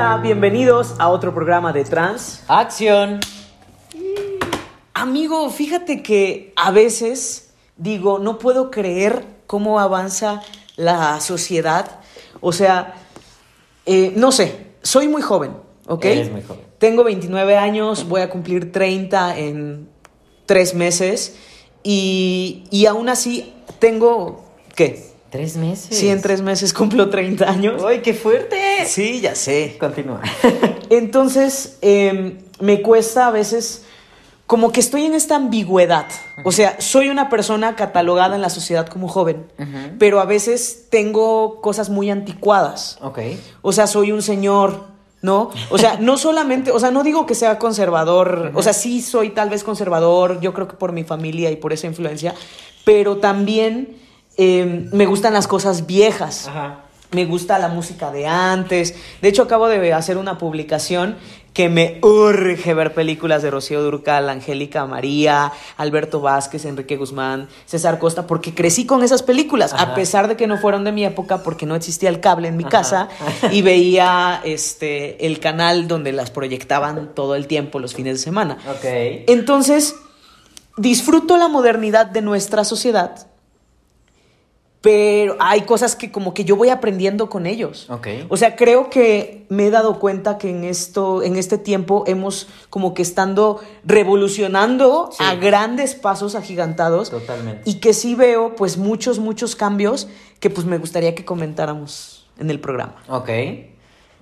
Hola, bienvenidos a otro programa de Trans. Acción. Amigo, fíjate que a veces digo, no puedo creer cómo avanza la sociedad. O sea, eh, no sé, soy muy joven, ¿ok? Eres muy joven. Tengo 29 años, voy a cumplir 30 en tres meses y, y aún así tengo, ¿qué? Tres meses. Sí, en tres meses cumplo 30 años. ¡Ay, qué fuerte! Sí, ya sé. Continúa. Entonces, eh, me cuesta a veces, como que estoy en esta ambigüedad. O sea, soy una persona catalogada en la sociedad como joven, pero a veces tengo cosas muy anticuadas. ok. O sea, soy un señor, ¿no? O sea, no solamente, o sea, no digo que sea conservador, o sea, sí soy tal vez conservador, yo creo que por mi familia y por esa influencia, pero también eh, me gustan las cosas viejas. Ajá. Me gusta la música de antes. De hecho, acabo de hacer una publicación que me urge ver películas de Rocío Durcal, Angélica María, Alberto Vázquez, Enrique Guzmán, César Costa, porque crecí con esas películas, Ajá. a pesar de que no fueron de mi época, porque no existía el cable en mi Ajá. casa y veía este el canal donde las proyectaban todo el tiempo los fines de semana. Entonces, disfruto la modernidad de nuestra sociedad, pero hay cosas que como que yo voy aprendiendo con ellos. O sea, creo que me he dado cuenta que en esto, en este tiempo hemos como que estando revolucionando Sí. a grandes pasos agigantados. Totalmente. Y que sí veo pues muchos, muchos cambios que pues me gustaría que comentáramos en el programa. Ok.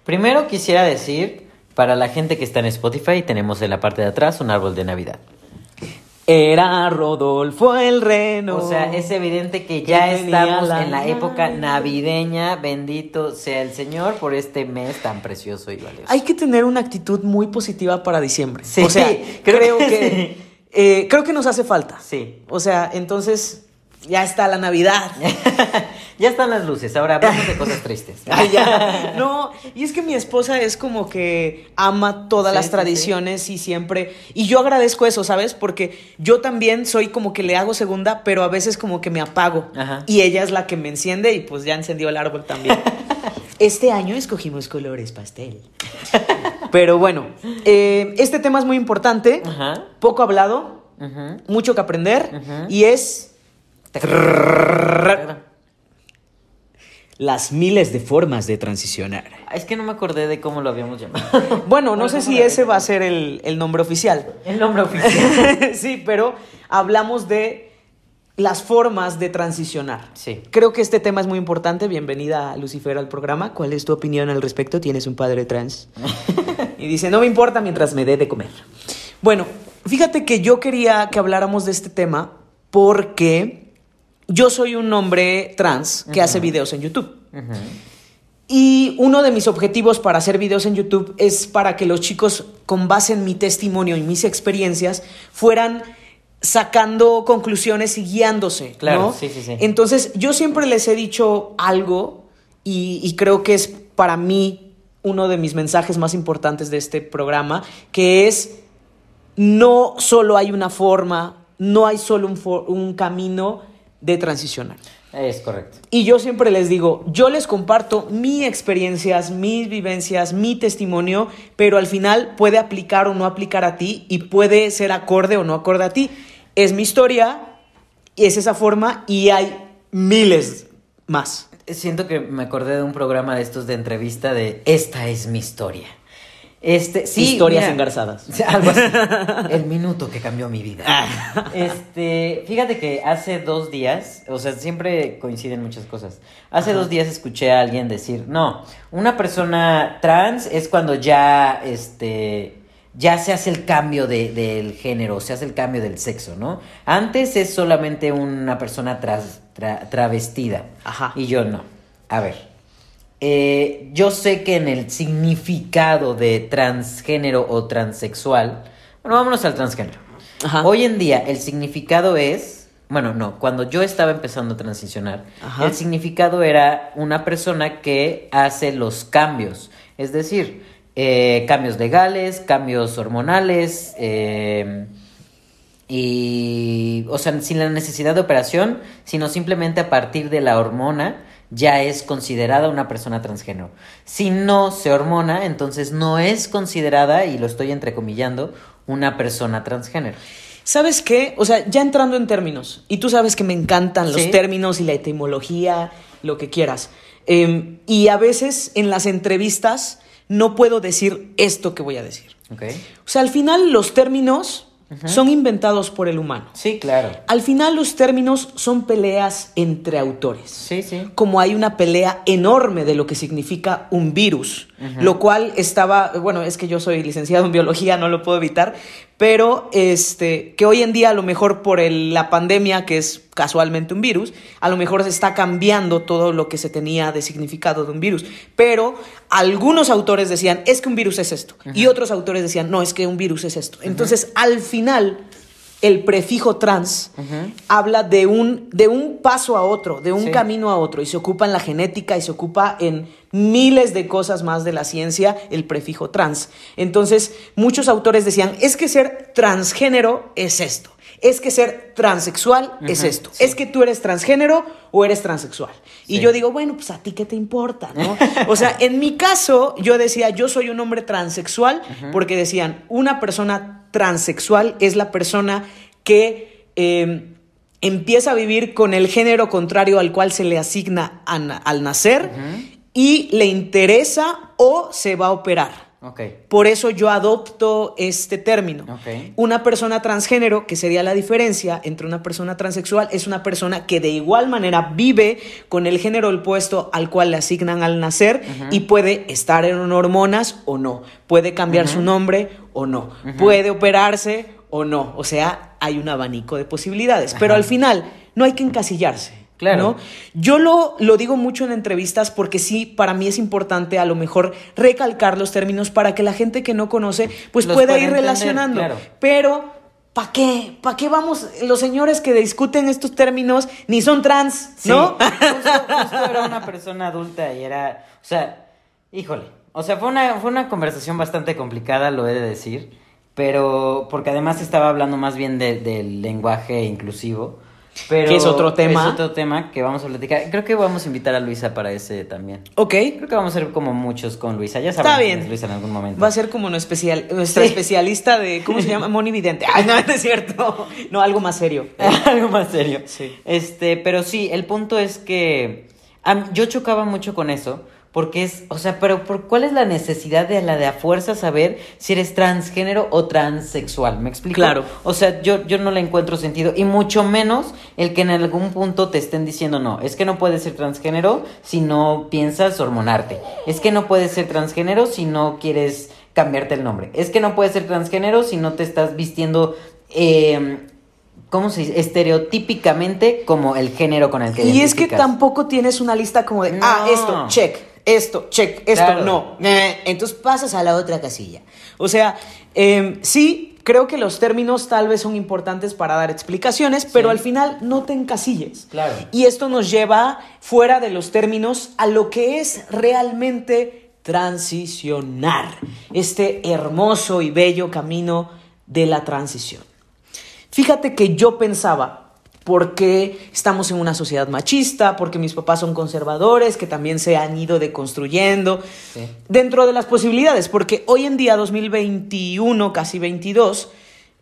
Primero quisiera decir, para la gente que está en Spotify, tenemos en la parte de atrás un árbol de Navidad. Era Rodolfo el reno. O sea, es evidente que ya estamos la en la época navideña. Bendito sea el Señor por este mes tan precioso y valioso. Hay que tener una actitud muy positiva para diciembre. Sí, o sea, creo creo, que que, eh, creo que nos hace falta. Sí. O sea, entonces ya está la Navidad. ya están las luces, ahora hablamos de cosas tristes. Ay, ya. No, y es que mi esposa es como que ama todas Sí, las sí, tradiciones y siempre. Y yo agradezco eso, ¿sabes? Porque yo también soy como que le hago segunda, pero a veces como que me apago. Ajá. Y ella es la que me enciende y pues ya encendió el árbol también. Este año escogimos colores pastel. Pero bueno, eh, este tema es muy importante, Ajá. poco hablado, mucho que aprender y es las miles de formas de transicionar. Es que no me acordé de cómo lo habíamos llamado. Bueno, no sé ¿cómo si ese va a ser el, el nombre oficial. El nombre oficial. sí, pero hablamos de las formas de transicionar. Sí. Creo que este tema es muy importante. Bienvenida, Lucifer, al programa. ¿Cuál es tu opinión al respecto? ¿Tienes un padre trans? y dice, no me importa mientras me dé de comer. Bueno, fíjate que yo quería que habláramos de este tema porque yo soy un hombre trans que hace videos en YouTube. Y uno de mis objetivos para hacer videos en YouTube es para que los chicos, con base en mi testimonio y mis experiencias, fueran sacando conclusiones y guiándose. Claro, ¿no? sí, sí, sí. Entonces, yo siempre les he dicho algo y, y creo que es para mí uno de mis mensajes más importantes de este programa, que es no solo hay una forma, no hay solo un camino de transicionar. Es correcto. Y yo siempre les digo, yo les comparto mis experiencias, mis vivencias, mi testimonio, pero al final puede aplicar o no aplicar a ti y puede ser acorde o no acorde a ti. Es mi historia, es esa forma y hay miles más. Siento que me acordé de un programa de estos de entrevista de Esta es mi historia. Este, sí, Historias mira, engarzadas. Algo así. El minuto que cambió mi vida. Este, fíjate que hace dos días, o sea, siempre coinciden muchas cosas. Hace dos días escuché a alguien decir, no, una persona trans es cuando ya, este, ya se hace el cambio de- del género, se hace el cambio del sexo, ¿no? Antes es solamente una persona tras- tra- travestida. Ajá. Y yo no. A ver. Eh, yo sé que en el significado de transgénero o transexual, bueno, vámonos al transgénero. Ajá. Hoy en día el significado es, bueno, no, cuando yo estaba empezando a transicionar, Ajá. el significado era una persona que hace los cambios, es decir, eh, cambios legales, cambios hormonales, eh, y, o sea, sin la necesidad de operación, sino simplemente a partir de la hormona ya es considerada una persona transgénero. Si no se hormona, entonces no es considerada, y lo estoy entrecomillando, una persona transgénero. ¿Sabes qué? O sea, ya entrando en términos, y tú sabes que me encantan los términos y la etimología, lo que quieras. Em, y a veces en las entrevistas no puedo decir esto que voy a decir. Okay. O sea, al final los términos son inventados por el humano. Sí, claro. Al final los términos son peleas entre autores. Sí, sí. Como hay una pelea enorme de lo que significa un virus, lo cual estaba, bueno, es que yo soy licenciado en biología, no lo puedo evitar, pero este, que hoy en día a lo mejor por la pandemia, que es casualmente un virus, a lo mejor se está cambiando todo lo que se tenía de significado de un virus, pero algunos autores decían, es que un virus es esto, y otros autores decían, no, es que un virus es esto. Entonces, al final, el prefijo trans habla de un, de un paso a otro, de un camino a otro, y se ocupa en la genética y se ocupa en miles de cosas más de la ciencia, el prefijo trans. Entonces, muchos autores decían, es que ser transgénero es esto, es que ser transexual es esto, es que tú eres transgénero o eres transexual. Y yo digo, bueno, pues a ti qué te importa, ¿no? o sea, en mi caso, yo decía, yo soy un hombre transexual, porque decían, una persona transexual es la persona que... Em, empieza a vivir con el género contrario al cual se le asigna al nacer y le interesa o se va a operar. Por eso yo adopto este término. Una persona transgénero, que sería la diferencia entre una persona transexual, es una persona que de igual manera vive con el género opuesto al cual le asignan al nacer y puede estar en hormonas o no, puede cambiar su nombre o no, puede operarse o no. O sea, hay un abanico de posibilidades. Pero al final, no hay que encasillarse. Claro. Yo lo, lo digo mucho en entrevistas porque sí, para mí es importante a lo mejor recalcar los términos para que la gente que no conoce pues pueda ir relacionando. Pero, ¿para qué? ¿Para qué vamos? Los señores que discuten estos términos ni son trans, ¿no? Justo, era una persona adulta y era, o sea, híjole, o sea, fue una, fue una conversación bastante complicada, lo he de decir, pero porque además estaba hablando más bien del lenguaje inclusivo. Pero que es otro tema. Es otro tema que vamos a platicar. Creo que vamos a invitar a Luisa para ese también. Ok. Creo que vamos a ser como muchos con Luisa. Ya. Está bien. Luisa en algún momento. Va a ser como nuestra especialista de. ¿Cómo se llama? Moni Vidente. Ay, no, no es cierto. No, algo más serio. algo más serio. Sí. Este, pero sí, el punto es que. yo chocaba mucho con eso porque es, o sea, pero ¿por cuál es la necesidad de la de a fuerza saber si eres transgénero o transexual? ¿Me explico? Claro. O sea, yo, yo no le encuentro sentido. Y mucho menos el que en algún punto te estén diciendo, no, es que no puedes ser transgénero si no piensas hormonarte. Es que no puedes ser transgénero si no quieres cambiarte el nombre. Es que no puedes ser transgénero si no te estás vistiendo eh, ¿cómo se dice? Estereotípicamente como el género con el que Y es que tampoco tienes una lista como de, ah, esto, check, esto, check, esto, no. Eh, entonces pasas a la otra casilla. O sea, em, sí, creo que los términos tal vez son importantes para dar explicaciones, pero al final no te encasilles. Claro. Y esto nos lleva fuera de los términos a lo que es realmente transicionar, este hermoso y bello camino de la transición. Fíjate que yo pensaba, porque estamos en una sociedad machista, porque mis papás son conservadores, que también se han ido deconstruyendo, dentro de las posibilidades, porque hoy en día, 2021, casi 22,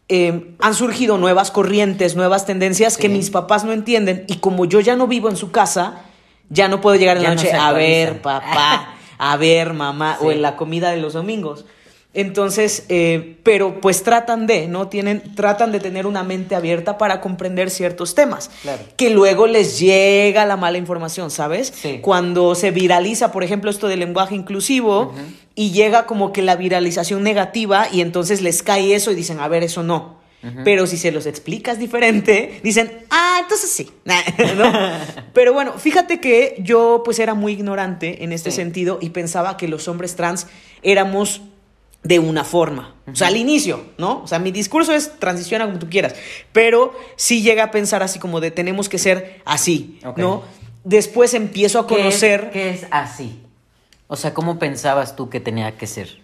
eh, han surgido nuevas corrientes, nuevas tendencias que mis papás no entienden, y como yo ya no vivo en su casa, ya no puedo llegar en la noche a ver papá, a ver mamá, o en la comida de los domingos. Entonces, eh, pero pues tratan de, ¿no? Tienen, tratan de tener una mente abierta para comprender ciertos temas. Que luego les llega la mala información, ¿sabes? Cuando se viraliza, por ejemplo, esto del lenguaje inclusivo y llega como que la viralización negativa y entonces les cae eso y dicen, a ver, eso no. Pero si se los explicas diferente, dicen, ah, entonces sí. Pero bueno, fíjate que yo pues era muy ignorante en este sentido y pensaba que los hombres trans éramos de una forma. O sea, al inicio, ¿no? O sea, mi discurso es transiciona como tú quieras, pero sí llega a pensar así como de tenemos que ser así, ¿no? Después empiezo a conocer... ¿Qué es, así? O sea, ¿cómo pensabas tú que tenía que ser?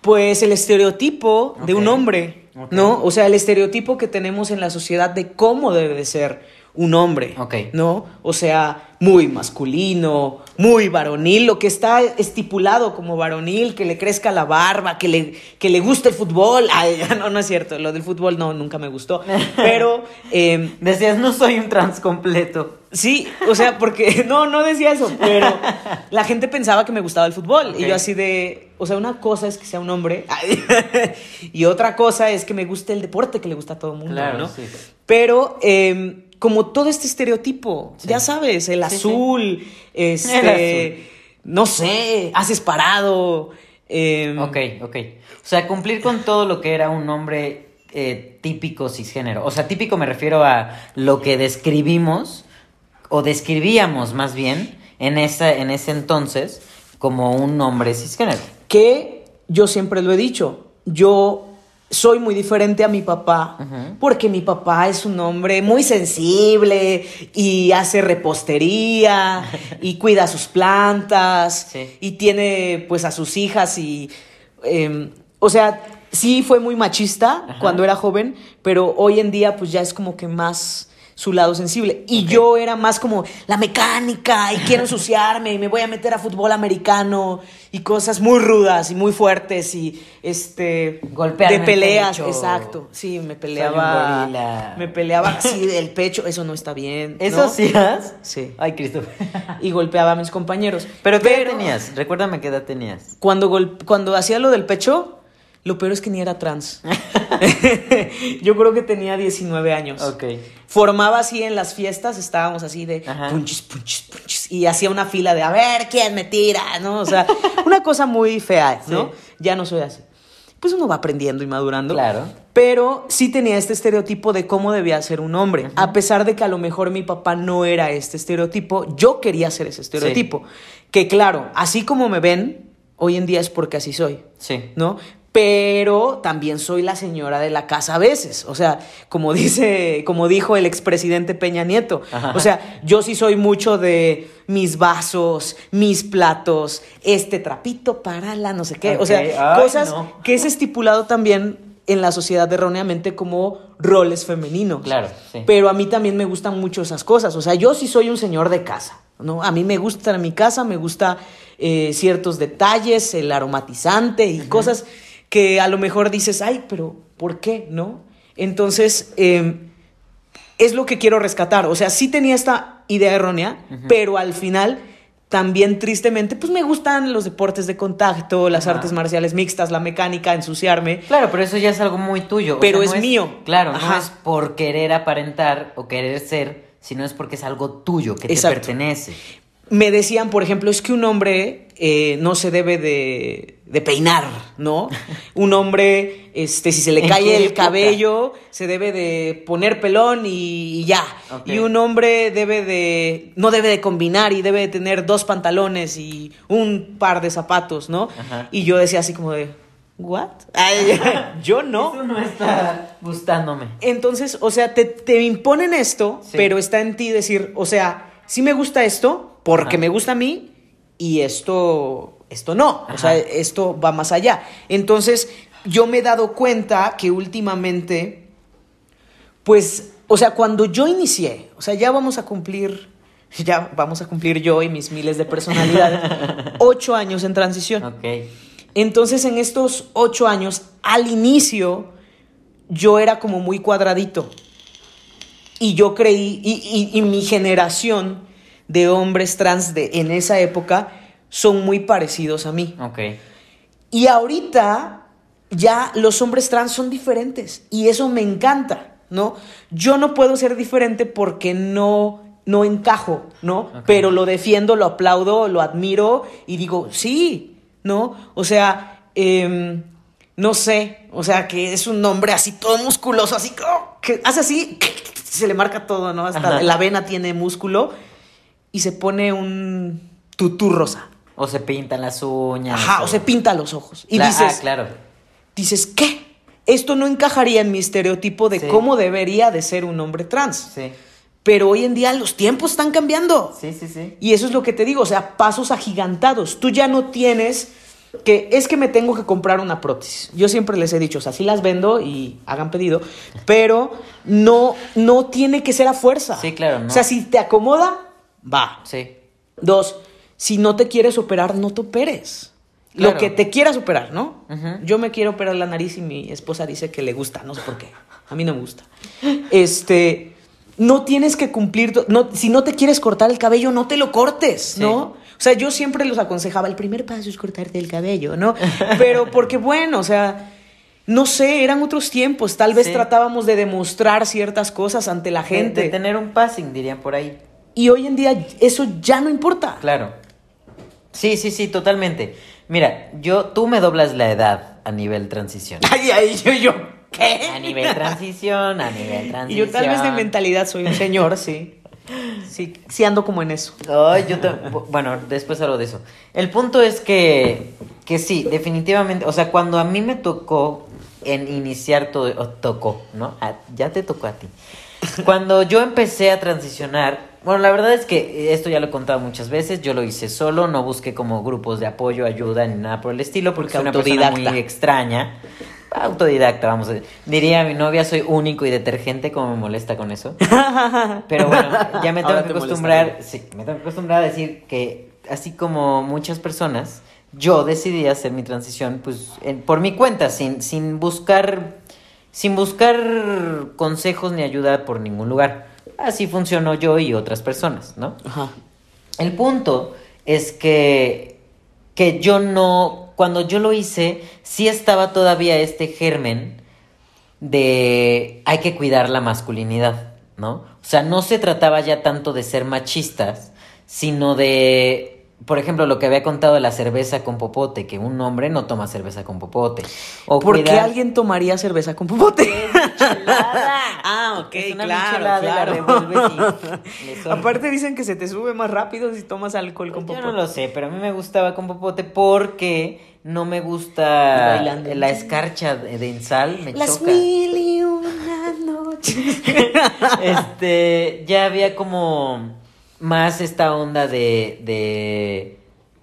Pues el estereotipo de un hombre. ¿no? O sea, el estereotipo que tenemos en la sociedad de cómo debe de ser un hombre, Ok. ¿no? O sea, muy masculino, muy varonil, lo que está estipulado como varonil, que le crezca la barba, que le, que le guste el fútbol. Ay, no, no es cierto, lo del fútbol no, nunca me gustó. Pero... em, Decías, no soy un trans completo. Sí, o sea, porque no, no decía eso, pero la gente pensaba que me gustaba el fútbol. Y yo así de, o sea, una cosa es que sea un hombre y otra cosa es que me guste el deporte que le gusta a todo el mundo, Claro, ¿no? sí. Pero eh, como todo este estereotipo, Sí. ya sabes, el Sí, sí. azul, este, no sé, haces parado. eh, Ok, ok. O sea, cumplir con todo lo que era un hombre eh, típico cisgénero. O sea, típico me refiero a lo que describimos, o describíamos más bien, en, esa, en ese entonces, como un hombre cisgénero. que yo siempre lo he dicho, yo soy muy diferente a mi papá, porque mi papá es un hombre muy sensible y hace repostería y cuida sus plantas Sí. y tiene pues a sus hijas y, em, o sea, sí fue muy machista cuando era joven, pero hoy en día pues ya es como que más su lado sensible. Y yo era más como la mecánica y quiero ensuciarme y me voy a meter a fútbol americano y cosas muy rudas y muy fuertes y este Golpearme de el peleas, pecho. exacto. Sí, me peleaba me peleaba así del pecho, eso no está bien. ¿Eso hacías? Sí. Ay, Cristo. Y golpeaba a mis compañeros. ¿Pero qué edad tenías? Recuérdame qué edad tenías. Cuando, cuando hacía lo del pecho, lo peor es que ni era trans. Yo creo que tenía 19 años. Ok. Formaba así en las fiestas, estábamos así de Ajá. punchis, punchis, punchis, y hacía una fila de a ver quién me tira, ¿no? O sea, una cosa muy fea, ¿no? Sí. Ya no soy así. Pues uno va aprendiendo y madurando. Claro. Pero sí tenía este estereotipo de cómo debía ser un hombre. A pesar de que a lo mejor mi papá no era este estereotipo, yo quería ser ese estereotipo. Que claro, así como me ven, hoy en día es porque así soy. Sí. ¿no? Pero también soy la señora de la casa a veces. O sea, como dice, como dijo el expresidente Peña Nieto. Ajá. O sea, yo sí soy mucho de mis vasos, mis platos, este trapito para la no sé qué. O sea. Ay, cosas no. que es estipulado también en la sociedad erróneamente como roles femeninos. Claro, sí. Pero a mí también me gustan mucho esas cosas. O sea, yo sí soy un señor de casa, ¿no? A mí me gusta mi casa, me gusta eh, ciertos detalles, el aromatizante y cosas que a lo mejor dices, ay, pero ¿por qué? ¿No? Entonces, eh, es lo que quiero rescatar. O sea, sí tenía esta idea errónea, pero al final también tristemente, pues me gustan los deportes de contacto, las Ajá. artes marciales mixtas, la mecánica, ensuciarme. Claro, pero eso ya es algo muy tuyo. o Pero no es mío. Claro, no es por querer aparentar o querer ser, sino es porque es algo tuyo, que te pertenece. me decían, por ejemplo, es que un hombre eh, no se debe de, de peinar, ¿no? Un hombre, este, si se le ¿En cae el época? cabello, se debe de poner pelón y, y ya. Y un hombre debe de, no debe de combinar y debe de tener dos pantalones y un par de zapatos, ¿no? Ajá. Y yo decía así como de, ¿what? Ay, yo no. Eso no está gustándome. Entonces, o sea, te, te imponen esto, Sí. pero está en ti decir, o sea, sí me gusta esto porque Ajá. me gusta a mí y esto, esto no. O sea, esto va más allá. Entonces, yo me he dado cuenta que últimamente, pues, o sea, cuando yo inicié, o sea, ya vamos a cumplir, ya vamos a cumplir yo y mis miles de personalidades, ocho años en transición. Ok. Entonces, en estos ocho años, al inicio, yo era como muy cuadradito. Y yo creí, y, y- y mi generación de hombres trans de, en esa época son muy parecidos a mí. Ok. Y ahorita ya los hombres trans son diferentes. Y eso me encanta, ¿no? Yo no puedo ser diferente porque no, no encajo, ¿no? Pero lo defiendo, lo aplaudo, lo admiro y digo, sí, ¿no? O sea, em, no sé, o sea, que es un hombre así todo musculoso, así oh, que hace así, se le marca todo, ¿no? Hasta Ajá. la vena tiene músculo y se pone un tutú rosa. O se pintan las uñas. Ajá, o se pinta los ojos. Y Cla- dices, Ah, claro. dices, ¿qué? Esto no encajaría en mi estereotipo de Sí. cómo debería de ser un hombre trans. Sí. Pero hoy en día los tiempos están cambiando. Sí, sí, sí. Y eso es lo que te digo, o sea, pasos agigantados. Tú ya no tienes que es que me tengo que comprar una prótesis. Yo siempre les he dicho, o sea, sí las vendo y hagan pedido, pero no, no tiene que ser a fuerza. Sí, claro, no. O sea, si te acomoda, va. Sí. Dos, si no te quieres operar, no te operes. Claro. Lo que te quieras operar, ¿no? Yo me quiero operar la nariz y mi esposa dice que le gusta, no sé por qué. A mí no me gusta. Este, no tienes que cumplir, no, si no te quieres cortar el cabello, no te lo cortes, Sí. ¿no? O sea, yo siempre los aconsejaba, el primer paso es cortarte el cabello, ¿no? Pero porque bueno, o sea, no sé, eran otros tiempos, tal vez Sí. tratábamos de demostrar ciertas cosas ante la De- gente. De, tener un passing, dirían por ahí. Y hoy en día eso ya no importa. Claro. Sí, sí, sí, totalmente. Mira, yo, tú me doblas la edad a nivel transición. Ay, ay, yo, yo, ¿qué? A nivel transición, a nivel Y transición. yo tal vez de mentalidad soy un señor, sí. Sí, sí ando como en eso. Ay, yo te- bueno, después hablo de eso. El punto es que, que sí, definitivamente, o sea, cuando a mí me tocó en iniciar todo, tocó, ¿no? Ya te tocó a ti. Cuando yo empecé a transicionar, bueno, la verdad es que esto ya lo he contado muchas veces, yo lo hice solo, no busqué como grupos de apoyo, ayuda ni nada por el estilo, porque Porque soy una persona muy autodidacta. extraña. Autodidacta, vamos a decir. Diría mi novia, soy único y detergente, como me molesta con eso. Pero bueno, ya me tengo que te acostumbrar, sí, me tengo que acostumbrar a decir que así como muchas personas, yo decidí hacer mi transición pues en- por mi cuenta, sin, sin buscar sin buscar consejos ni ayuda por ningún lugar. Así funcionó yo y otras personas, ¿no? Ajá. El punto es que, que yo no, cuando yo lo hice, sí estaba todavía este germen de hay que cuidar la masculinidad, ¿no? O sea, no se trataba ya tanto de ser machistas, sino de, por ejemplo, lo que había contado de la cerveza con popote, que un hombre no toma cerveza con popote. O ¿Por qué alguien tomaría cerveza con popote? michelada. ah, ok, Es una claro, michelada y claro. Aparte dicen que se te sube más rápido si tomas alcohol con Yo popote. no lo sé, pero a mí me gustaba con popote porque no me gusta bailando. la escarcha de, de en sal, me Las choca. mil y una noches. Este, ya había como más esta onda de, de,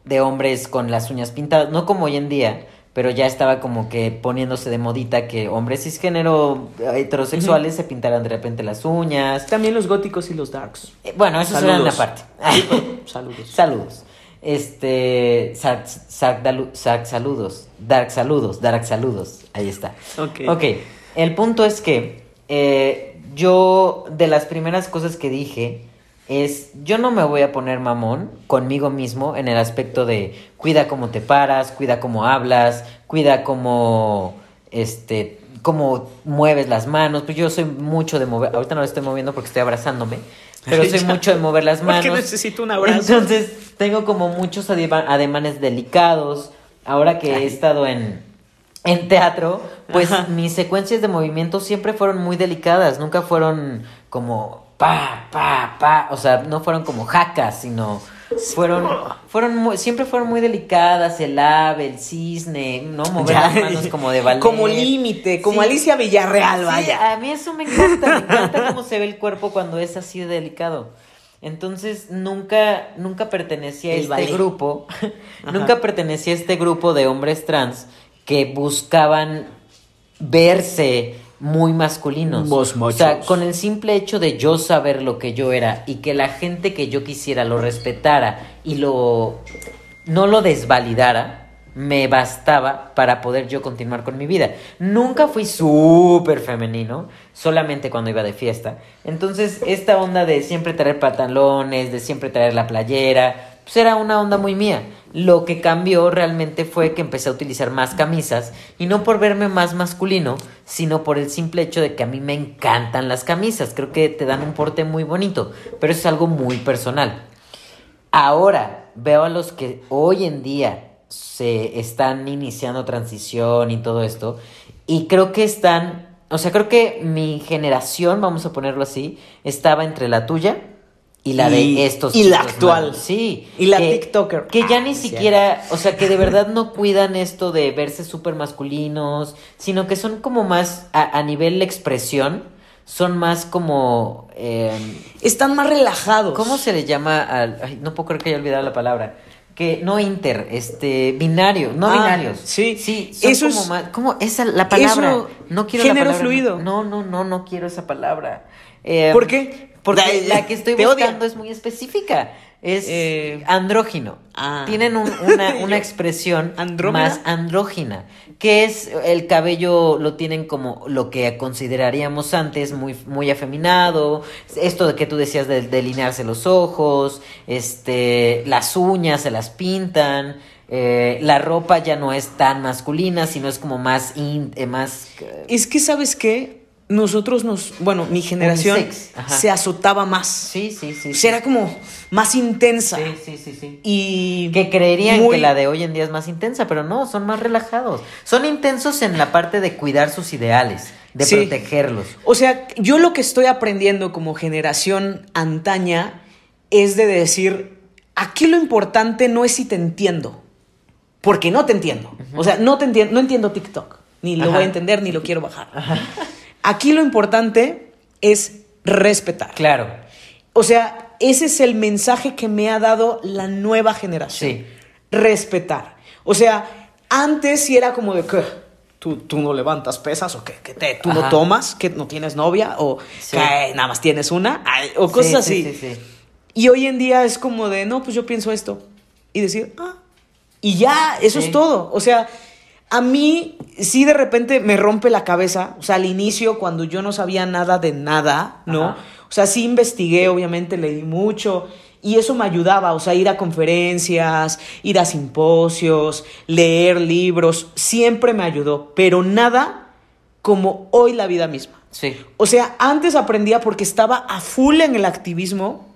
de hombres con las uñas pintadas, no como hoy en día, pero ya estaba como que poniéndose de modita que hombres cisgénero heterosexuales se pintaran de repente las uñas. También los góticos y los darks. Eh, Bueno, eso será una Saludos. parte. Saludos. Saludos. Este, Dalu- Sark saludos, Dark saludos, Dark saludos, ahí está. Ok. Ok, el punto es que eh, yo, de las primeras cosas que dije, es, yo no me voy a poner mamón conmigo mismo en el aspecto de cuida cómo te paras, cuida cómo hablas, cuida cómo, este, cómo mueves las manos, pues yo soy mucho de mover, ahorita no lo estoy moviendo porque estoy abrazándome, pero soy mucho de mover las manos. Porque necesito un abrazo. Entonces, tengo como muchos adema- ademanes delicados. Ahora que he estado en, en teatro, pues Ajá. mis secuencias de movimiento siempre fueron muy delicadas. Nunca fueron como pa, pa, pa. O sea, no fueron como jacas, sino fueron, fueron muy- siempre fueron muy delicadas. El ave, el cisne, ¿no? Mover Ya, las manos como de ballet. Como límite, como Sí. Alicia Villarreal, Sí, vaya. a mí eso me encanta, me encanta cómo se ve el cuerpo cuando es así de delicado. Entonces nunca, nunca pertenecía a El este ballet. grupo, nunca pertenecía a este grupo de hombres trans que buscaban verse muy masculinos. O sea, con el simple hecho de yo saber lo que yo era y que la gente que yo quisiera lo respetara y lo no lo desvalidara, me bastaba para poder yo continuar con mi vida. Nunca fui súper femenino, solamente cuando iba de fiesta. Entonces, esta onda de siempre traer pantalones, de siempre traer la playera, pues era una onda muy mía. Lo que cambió realmente fue que empecé a utilizar más camisas y no por verme más masculino, sino por el simple hecho de que a mí me encantan las camisas. Creo que te dan un porte muy bonito, pero es algo muy personal. Ahora veo a los que hoy en día se están iniciando transición y todo esto, y creo que están, o sea, creo que mi generación, vamos a ponerlo así, estaba entre la tuya y la Y- de estos y la actual. Sí. Y la que- TikToker. Que ya Ah, ni siquiera, o sea, que de verdad no cuidan esto de verse súper masculinos, sino que son como más, a, a nivel expresión, son más como... em, Están más relajados. ¿Cómo se le llama al.? Ay, no puedo creer que haya olvidado la palabra. que no inter, este binario, no Ah, binarios. sí. sí, son Eso como es- más, ¿cómo? esa la palabra. Eso- no quiero género la palabra, fluido. No, no, no, no quiero esa palabra. Eh, ¿Por qué? Porque la que estoy buscando es muy específica. Es Eh, andrógino. ah. Tienen un- una, una expresión más andrógina, que es el cabello lo tienen como lo que consideraríamos antes muy, muy afeminado, esto de que tú decías de delinearse los ojos, este, las uñas se las pintan, eh, la ropa ya no es tan masculina, sino es como más, in- eh, más Es que, ¿sabes qué? Nosotros nos, bueno, mi generación ajá. se azotaba más. sí, sí, sí. O sea, era como más intensa. Sí, sí, sí, sí. Y Que creerían muy- que la de hoy en día es más intensa, pero no, son más relajados. Son intensos en la parte de cuidar sus ideales, de Sí. protegerlos. O sea, yo lo que estoy aprendiendo como generación antaña es de decir, aquí lo importante no es si te entiendo, porque no te entiendo. O sea, no te entiendo, no entiendo TikTok, ni lo Ajá. voy a entender ni lo quiero bajar. Aquí lo importante es respetar. Claro. O sea, ese es el mensaje que me ha dado la nueva generación. Sí. Respetar. O sea, antes sí era como de que tú, tú no levantas pesas o que, que te, tú no tomas, que no tienes novia o Sí. que nada más tienes una ay, o cosas Sí, así. sí, sí, sí. Y hoy en día es como de, no, pues yo pienso esto. Y decir, ah, y ya, eso es todo. O sea, a mí sí de repente me rompe la cabeza. O sea, al inicio, cuando yo no sabía nada de nada, ¿no? Ajá. O sea, sí investigué, obviamente leí mucho. Y eso me ayudaba, o sea, ir a conferencias, ir a simposios, leer libros, siempre me ayudó, pero nada como hoy la vida misma. Sí. O sea, antes aprendía porque estaba a full en el activismo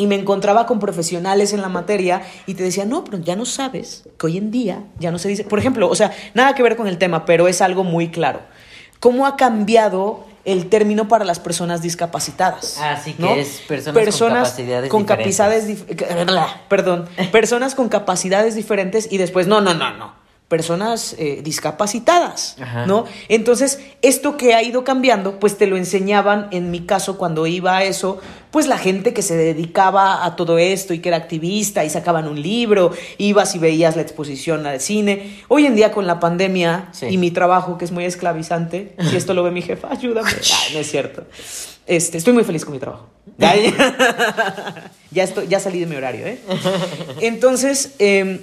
y me encontraba con profesionales en la materia y te decía, no, pero ya no sabes que hoy en día ya no se dice. Por ejemplo, o sea, nada que ver con el tema, pero es algo muy claro. ¿Cómo ha cambiado el término para las personas discapacitadas? Ah, sí, que ¿no? es personas con capacidades con diferentes. capacidades dif- Perdón, personas con capacidades diferentes y después, no, no, no, no. Personas eh, discapacitadas, Ajá. ¿no? Entonces, esto que ha ido cambiando, pues te lo enseñaban, en mi caso, cuando iba a eso, pues la gente que se dedicaba a todo esto y que era activista y sacaban un libro, ibas y veías la exposición al cine. Hoy en día con la pandemia Sí. y mi trabajo, que es muy esclavizante, si esto lo ve mi jefa, ayúdame. Ay, no es cierto. Este, estoy muy feliz con mi trabajo. ya, estoy, ya salí de mi horario, ¿eh? Entonces, eh,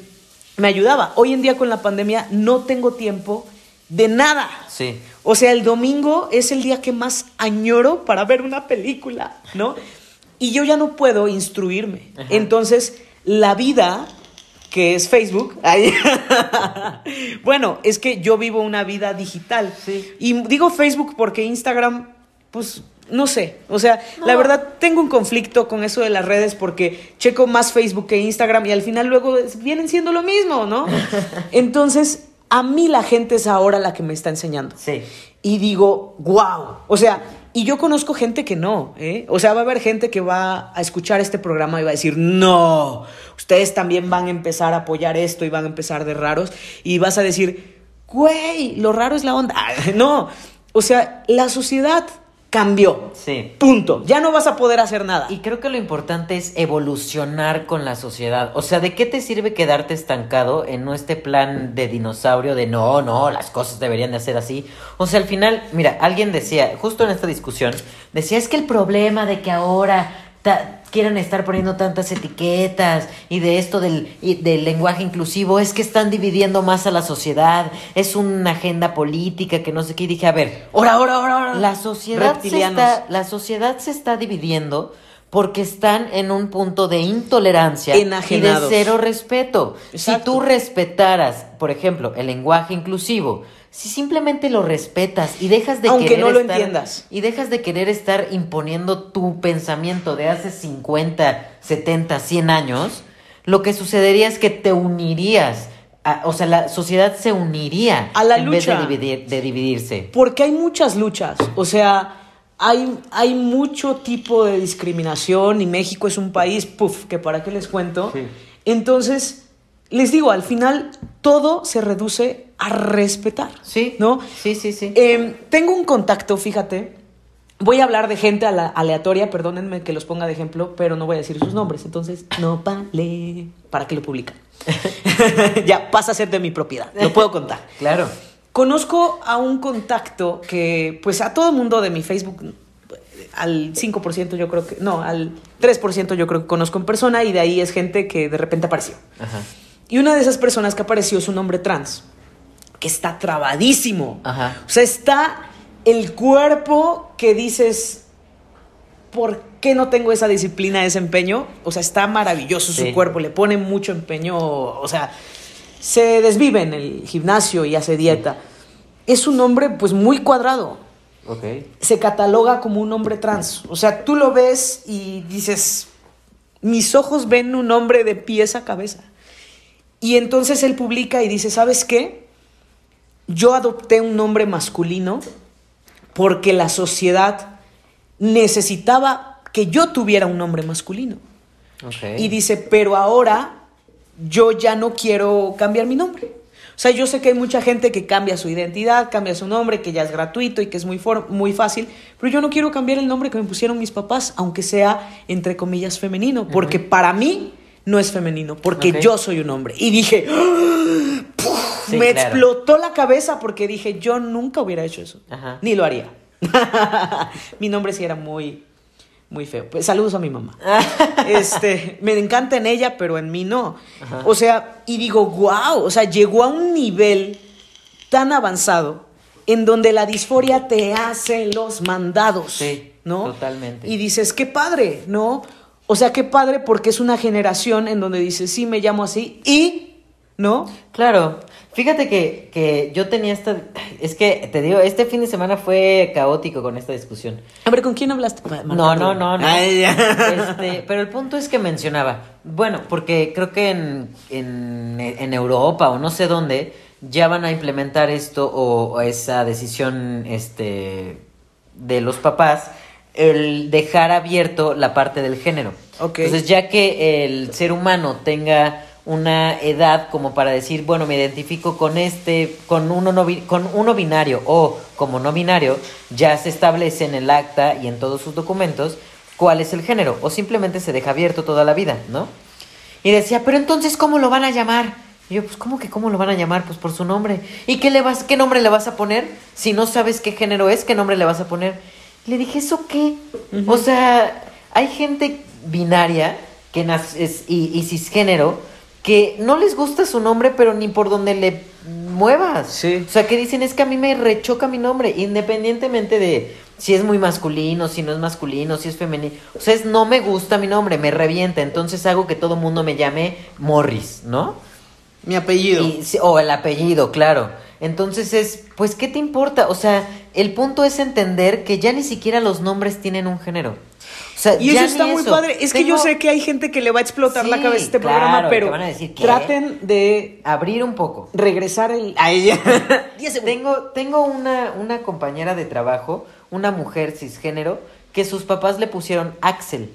me ayudaba. Hoy en día con la pandemia no tengo tiempo de nada. Sí. O sea, el domingo es el día que más añoro para ver una película, ¿no? Y yo ya no puedo instruirme. Ajá. Entonces, la vida, que es Facebook, ay, bueno, es que yo vivo una vida digital. Sí. Y digo Facebook porque Instagram, pues, no sé. O sea, la verdad tengo un conflicto con eso de las redes porque checo más Facebook que Instagram y al final luego vienen siendo lo mismo, ¿no? Entonces, a mí la gente es ahora la que me está enseñando. Sí. Y digo, wow. O sea, y yo conozco gente que no, ¿eh? O sea, va a haber gente que va a escuchar este programa y va a decir, no, ustedes también van a empezar a apoyar esto y van a empezar de raros. Y vas a decir, güey, lo raro es la onda. No, o sea, la sociedad cambió. Sí. Punto. Ya no vas a poder hacer nada. Y creo que lo importante es evolucionar con la sociedad. O sea, ¿de qué te sirve quedarte estancado en este plan de dinosaurio de no, no, las cosas deberían de ser así? O sea, al final, mira, alguien decía, justo en esta discusión, decía, es que el problema de que ahora quieran estar poniendo tantas etiquetas y de esto del, y del lenguaje inclusivo es que están dividiendo más a la sociedad, es una agenda política que no sé qué. Y dije, a ver, Ahora, ahora, ahora, la sociedad, se está, la sociedad se está dividiendo porque están en un punto de intolerancia Enajenados. y de cero respeto. Si tú respetaras, por ejemplo, el lenguaje inclusivo, si simplemente lo respetas y dejas de Aunque querer no lo estar- entiendas. y dejas de querer estar imponiendo tu pensamiento de hace 50, 70, 100 años, lo que sucedería es que te unirías. a- o sea, la sociedad se uniría A la en lucha. vez de, dividir- de dividirse. Porque hay muchas luchas, o sea, hay, hay mucho tipo de discriminación y México es un país, puff, que para qué les cuento. Sí. Entonces, les digo, al final todo se reduce a respetar. Sí, ¿No? Sí, sí, sí. Em, tengo un contacto, fíjate, Voy a hablar de gente aleatoria, perdónenme que los ponga de ejemplo, pero no voy a decir sus nombres, entonces no vale. ¿Para qué lo publican? ya pasa a ser de mi propiedad, lo puedo contar. Claro. Conozco a un contacto que, pues a todo mundo de mi Facebook, al 5% yo creo que, no, al 3% yo creo que conozco en persona y de ahí es gente que de repente apareció. Ajá. Y una de esas personas que apareció es un hombre trans, que está trabadísimo. Ajá. O sea, está el cuerpo que dices, ¿por qué no tengo esa disciplina, ese empeño? O sea, está maravilloso Sí. su cuerpo, le pone mucho empeño, o sea, se desvive en el gimnasio y hace dieta. Es un hombre pues muy cuadrado. Ok. Se cataloga como un hombre trans. O sea, tú lo ves y dices, mis ojos ven un hombre de pies a cabeza. Y entonces él publica y dice, ¿sabes qué? Yo adopté un nombre masculino porque la sociedad necesitaba que yo tuviera un nombre masculino. Y dice, pero ahora yo ya no quiero cambiar mi nombre. O sea, yo sé que hay mucha gente que cambia su identidad, cambia su nombre, que ya es gratuito y que es muy, muy fácil, pero yo no quiero cambiar el nombre que me pusieron mis papás, aunque sea, entre comillas, femenino, porque para mí no es femenino, porque yo soy un hombre. Y dije, ¡Ah! ¡Puf! Sí, me claro. explotó la cabeza porque dije, yo nunca hubiera hecho eso, Ajá. ni lo haría. mi nombre sí era muy, muy feo. Pues, saludos a mi mamá este, me encanta en ella, pero en mí no. Ajá. O sea, y digo, wow, o sea, llegó a un nivel tan avanzado en donde la disforia te hace los mandados, Sí, ¿no? totalmente. Y dices, qué padre, ¿no? O sea, qué padre porque es una generación en donde dices, sí, me llamo así y, ¿no? Claro. Fíjate que, que yo tenía esta... Es que, te digo, este fin de semana fue caótico con esta discusión. A ver, ¿con quién hablaste? No, no, no, no. Ay. Este, pero el punto es que mencionaba, bueno, porque creo que en, en, en Europa o no sé dónde ya van a implementar esto o, o esa decisión este, de los papás, el dejar abierto la parte del género. Entonces, ya que el ser humano tenga una edad como para decir, bueno, me identifico con este, con uno, no con uno binario o como no binario, ya se establece en el acta y en todos sus documentos cuál es el género, o simplemente se deja abierto toda la vida, ¿no? Y decía, pero entonces, ¿cómo lo van a llamar? Y yo, pues, ¿cómo que cómo lo van a llamar? Pues por su nombre. ¿Y qué, le vas, qué nombre le vas a poner? Si no sabes qué género es, ¿qué nombre le vas a poner? Le dije, ¿eso qué? O sea, hay gente binaria que es, y, y cisgénero que no les gusta su nombre, pero ni por donde le muevas. Sí. O sea, que dicen, es que a mí me rechoca mi nombre, independientemente de si es muy masculino, si no es masculino, si es femenino. O sea, es no me gusta mi nombre, me revienta, entonces hago que todo mundo me llame Morris, ¿no? Mi apellido. Y- sí, o el apellido, claro. Entonces es, pues, ¿qué te importa? O sea, el punto es entender que ya ni siquiera los nombres tienen un género. O sea, Y eso está muy eso. padre. Es que yo sé que hay gente que le va a explotar la cabeza este claro, programa, pero van a decir, ¿qué? traten de Abrir un poco. regresar el... A ella. Tengo, tengo una, una compañera de trabajo, una mujer cisgénero, que sus papás le pusieron Axel.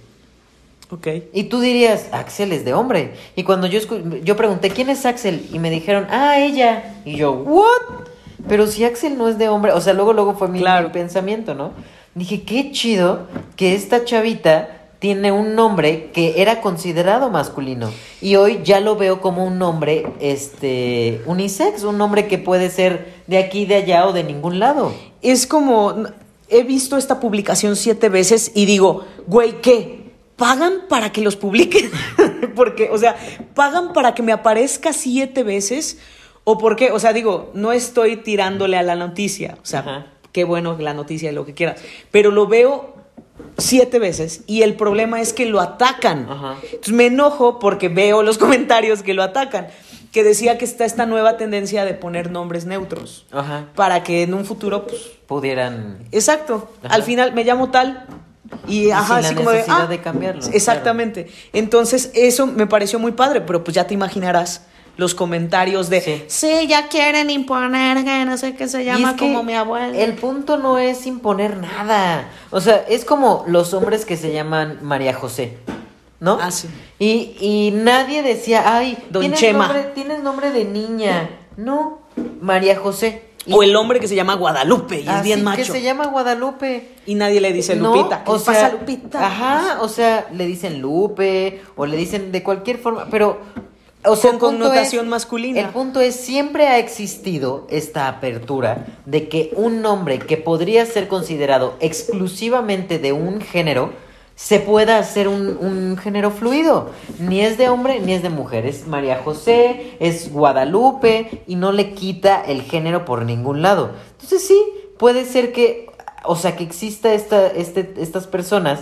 Ok. Y tú dirías, Axel es de hombre. Y cuando yo, escu- yo pregunté, ¿quién es Axel? Y me dijeron, ah, ella. Y yo, ¿what? Pero si Axel no es de hombre, o sea, luego, luego fue mi, Claro. mi pensamiento, ¿no? Dije, qué chido que esta chavita tiene un nombre que era considerado masculino. Y hoy ya lo veo como un nombre, este, unisex, un nombre que puede ser de aquí, de allá o de ningún lado. Es como... He visto esta publicación siete veces y digo, güey, ¿qué? ¿Pagan para que los publiquen? Porque, o sea, ¿pagan para que me aparezca siete veces? ¿O por qué? O sea, digo, no estoy tirándole a la noticia. O sea, Ajá. qué bueno la noticia y lo que quieras. Pero lo veo siete veces y el problema es que lo atacan. Ajá. Entonces me enojo porque veo los comentarios que lo atacan. Que decía que está esta nueva tendencia de poner nombres neutros. Ajá. Para que en un futuro, pues, Pudieran Exacto. Al final me llamo tal y, ajá, sin la así como de, ah, de cambiarlo, Exactamente. Entonces, eso me pareció muy padre, pero pues ya te imaginarás los comentarios de, Sí. sí, ya quieren imponer que no sé qué se llama es que como mi abuela. El punto no es imponer nada. O sea, es como los hombres que se llaman María José, ¿no? Ah, sí. Y, y nadie decía, ay, Don tienes Chema. Nombre, tienes nombre de niña. No, María José. O el hombre que se llama Guadalupe y es Así bien Ah, que macho. se llama Guadalupe. Y nadie le dice Lupita. ¿Qué o le pasa sea, a Lupita? Ajá, o sea, le dicen Lupe o le dicen de cualquier forma, pero o sea, Con connotación es- masculina. El punto es siempre ha existido esta apertura de que un nombre que podría ser considerado exclusivamente de un género se pueda hacer un, un género fluido. Ni es de hombre ni es de mujer. Es María José, es Guadalupe y no le quita el género por ningún lado. Entonces sí, puede ser que, o sea, que exista esta, este, estas personas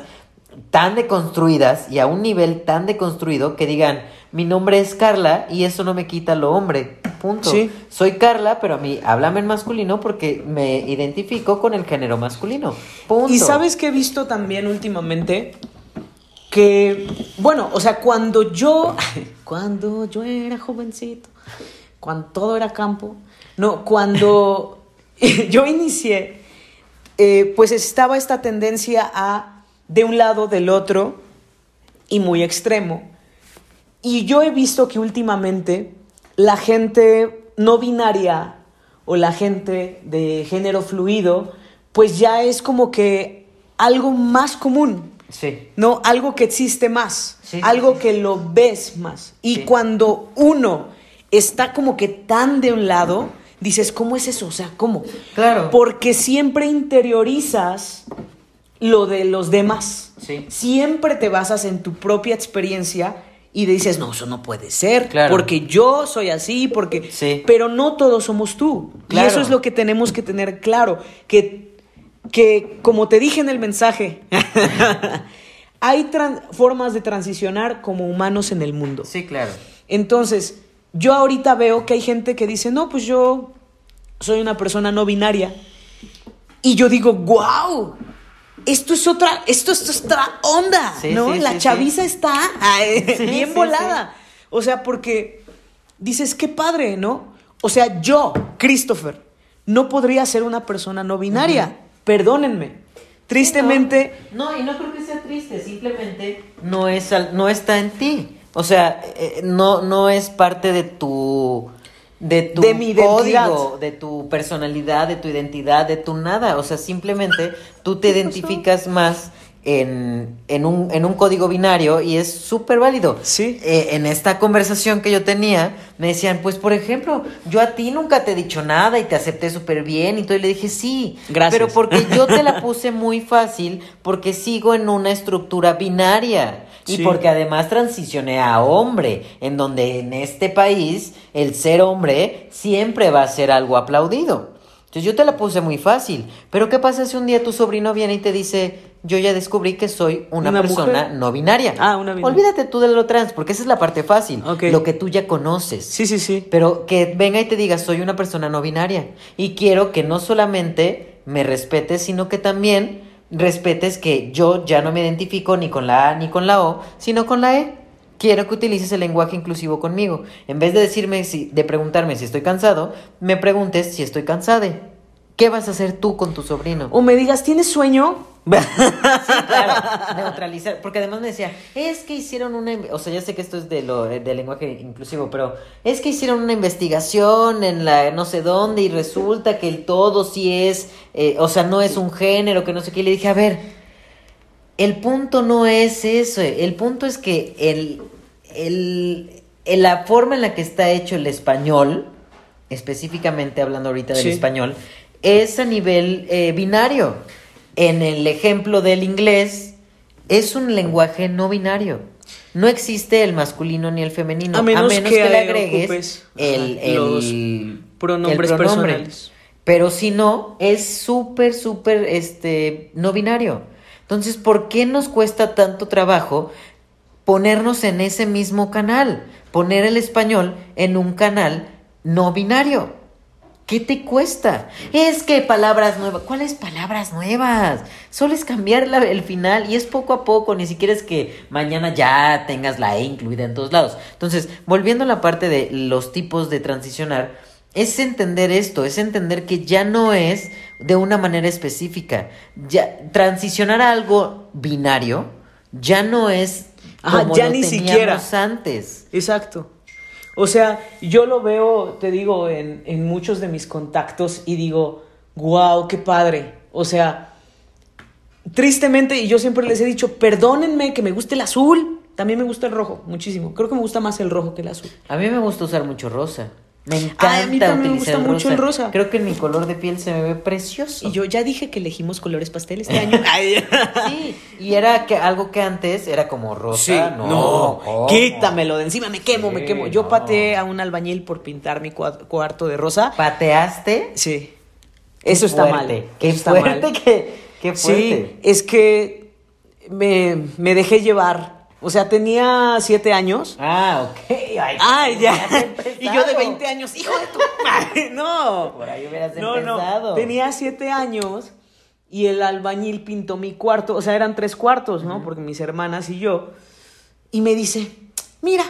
tan deconstruidas y a un nivel tan deconstruido que digan, mi nombre es Carla y eso no me quita lo hombre. Punto. Sí. Soy Carla, pero a mí háblame en masculino porque me identifico con el género masculino. Punto. Y sabes que he visto también últimamente que, bueno, o sea, cuando yo, cuando yo era jovencito, cuando todo era campo, no, cuando yo inicié, eh, pues estaba esta tendencia a de un lado, del otro, y muy extremo. Y yo he visto que últimamente la gente no binaria o la gente de género fluido, pues ya es como que algo más común, Sí. ¿no? Algo que existe más, Sí, algo sí. que lo ves más. Y cuando uno está como que tan de un lado, dices, ¿cómo es eso? O sea, ¿cómo? Claro. Porque siempre interiorizas lo de los demás. Sí. Siempre te basas en tu propia experiencia y dices, no, eso no puede ser, Claro. porque yo soy así, porque... Sí. Pero no todos somos tú. Claro. Y eso es lo que tenemos que tener claro, que, que como te dije en el mensaje, hay formas de transicionar como humanos en el mundo. Sí, claro. Entonces, yo ahorita veo que hay gente que dice, no, pues yo soy una persona no binaria. Y yo digo, wow, esto es otra, esto es otra onda, Sí, ¿no? sí, La sí, chaviza está ay, Sí, bien volada. O sea, porque dices, qué padre, ¿no? O sea, yo, Christopher, no podría ser una persona no binaria. Perdónenme. Tristemente, No, y no creo que sea triste, simplemente no es al- no está en ti. O sea, eh, no no es parte de tu de tu De mi identidad. código, de tu personalidad, de tu identidad, de tu nada. O sea, simplemente tú te identificas más en, en, un, en un código binario y es súper válido. Sí. Eh, en esta conversación que yo tenía, me decían, pues por ejemplo, yo a ti nunca te he dicho nada y te acepté súper bien y todo, y le dije, sí, Gracias. pero porque yo te la puse muy fácil porque sigo en una estructura binaria. Y porque además transicioné a hombre, en donde en este país el ser hombre siempre va a ser algo aplaudido. Entonces yo te la puse muy fácil. Pero ¿qué pasa si un día tu sobrino viene y te dice, yo ya descubrí que soy una, ¿Una persona mujer? no binaria? Ah, una binaria. Olvídate tú de lo trans, porque esa es la parte fácil, Ok. lo que tú ya conoces. sí, sí, sí. Pero que venga y te diga, soy una persona no binaria. Y quiero que no solamente me respetes, sino que también respetes que yo ya no me identifico ni con la A ni con la O, sino con la E. Quiero que utilices el lenguaje inclusivo conmigo. En vez de decirme si, de preguntarme si estoy cansado, me preguntes si estoy cansada. ¿Qué vas a hacer tú con tu sobrino? O me digas, ¿tienes sueño? Sí, claro, neutralizar, porque además me decía, es que hicieron una, o sea, ya sé que esto es de lo del lenguaje inclusivo, pero es que hicieron una investigación en la no sé dónde y resulta que el todo sí es, eh, o sea, no es un género, que no sé qué, y le dije, a ver, el punto no es eso, el punto es que el, el, el- la forma en la que está hecho el español, específicamente hablando ahorita del Sí. español, es a nivel eh, binario. En el ejemplo del inglés, es un lenguaje no binario. No existe el masculino ni el femenino, A menos que le agregues el, los pronombres pronombre. personales. Pero si no, es súper, súper este, no binario. Entonces, ¿por qué nos cuesta tanto trabajo ponernos en ese mismo canal? Poner el español en un canal no binario. ¿Qué te cuesta? Es que palabras nuevas. ¿Cuáles palabras nuevas? Solo es cambiar la- el final y es poco a poco. Ni siquiera es que mañana ya tengas la E incluida en todos lados. Entonces, volviendo a la parte de los tipos de transicionar, es entender esto, es entender que ya no es de una manera específica. Ya, transicionar a algo binario ya no es Ajá, como ya lo ni teníamos siquiera. antes. Exacto. O sea, yo lo veo, te digo, en, en muchos de mis contactos y digo, wow, qué padre. O sea, tristemente, y yo siempre les he dicho, perdónenme que me guste el azul. También me gusta el rojo, muchísimo. Creo que me gusta más el rojo que el azul. A mí me gusta usar mucho rosa. Me encanta Ay, a mí también me gusta mucho el rosa. Creo que en mi color de piel se me ve precioso. Y yo ya dije que elegimos colores pastel este año. Sí, y era que algo que antes era como rosa. no, ¿cómo? quítamelo de encima, me quemo, me Sí, quemo. Yo no. pateé a un albañil por pintar mi cua- cuarto de rosa. ¿Pateaste? Sí. Qué Eso está mal. Qué Eso está fuerte, mal. que, qué Sí, fuerte. es que me, me dejé llevar. O sea, tenía siete años. Ah, ok. Ay, Ay, ya. Y yo de empezado. 20 años, hijo de tu madre. No. Por ahí hubieras No, empezado. no. Tenía siete años y el albañil pintó mi cuarto. O sea, eran tres cuartos, ¿no? Porque mis hermanas y yo. Y me dice, mira,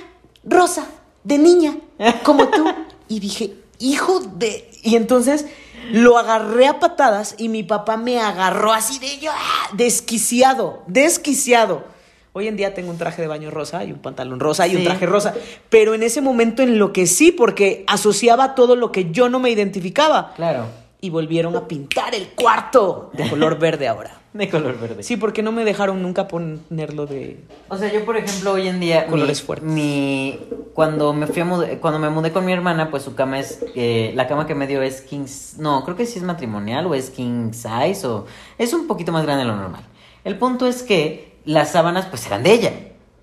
Rosa, de niña, como tú. Y dije, hijo de... Y entonces lo agarré a patadas y mi papá me agarró así de yo, ¡ah! desquiciado, desquiciado. Hoy en día tengo un traje de baño rosa y un pantalón rosa y un traje rosa, pero en ese momento enloquecí porque asociaba todo lo que yo no me identificaba. Claro. Y volvieron a pintar el cuarto de color verde ahora. De color verde. Sí, porque no me dejaron nunca ponerlo de... O sea, yo por ejemplo hoy en día Colores mi- fuertes. Mi cuando me fui a mude- cuando me mudé con mi hermana, pues su cama es eh, la cama que me dio es king no, creo que sí es matrimonial o es king size o es un poquito más grande de lo normal. El punto es que las sábanas pues eran de ella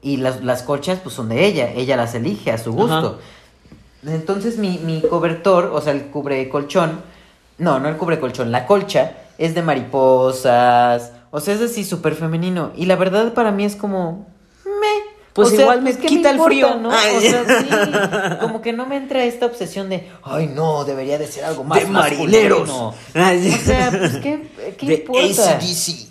y las, las colchas pues son de ella, ella las elige a su gusto. Entonces mi, mi cobertor, o sea, el cubre colchón, no, no el cubre colchón, la colcha es de mariposas, o sea, es así súper femenino. Y la verdad para mí es como, me. Pues O sea, igual me ¿qué quita el importa, frío. ¿no? Ay. O sea, sí, como que no me entra esta obsesión de, ay, no, debería de ser algo más de marineros. masculino". Ay. O sea, pues, ¿qué, qué de importa? AC/DC.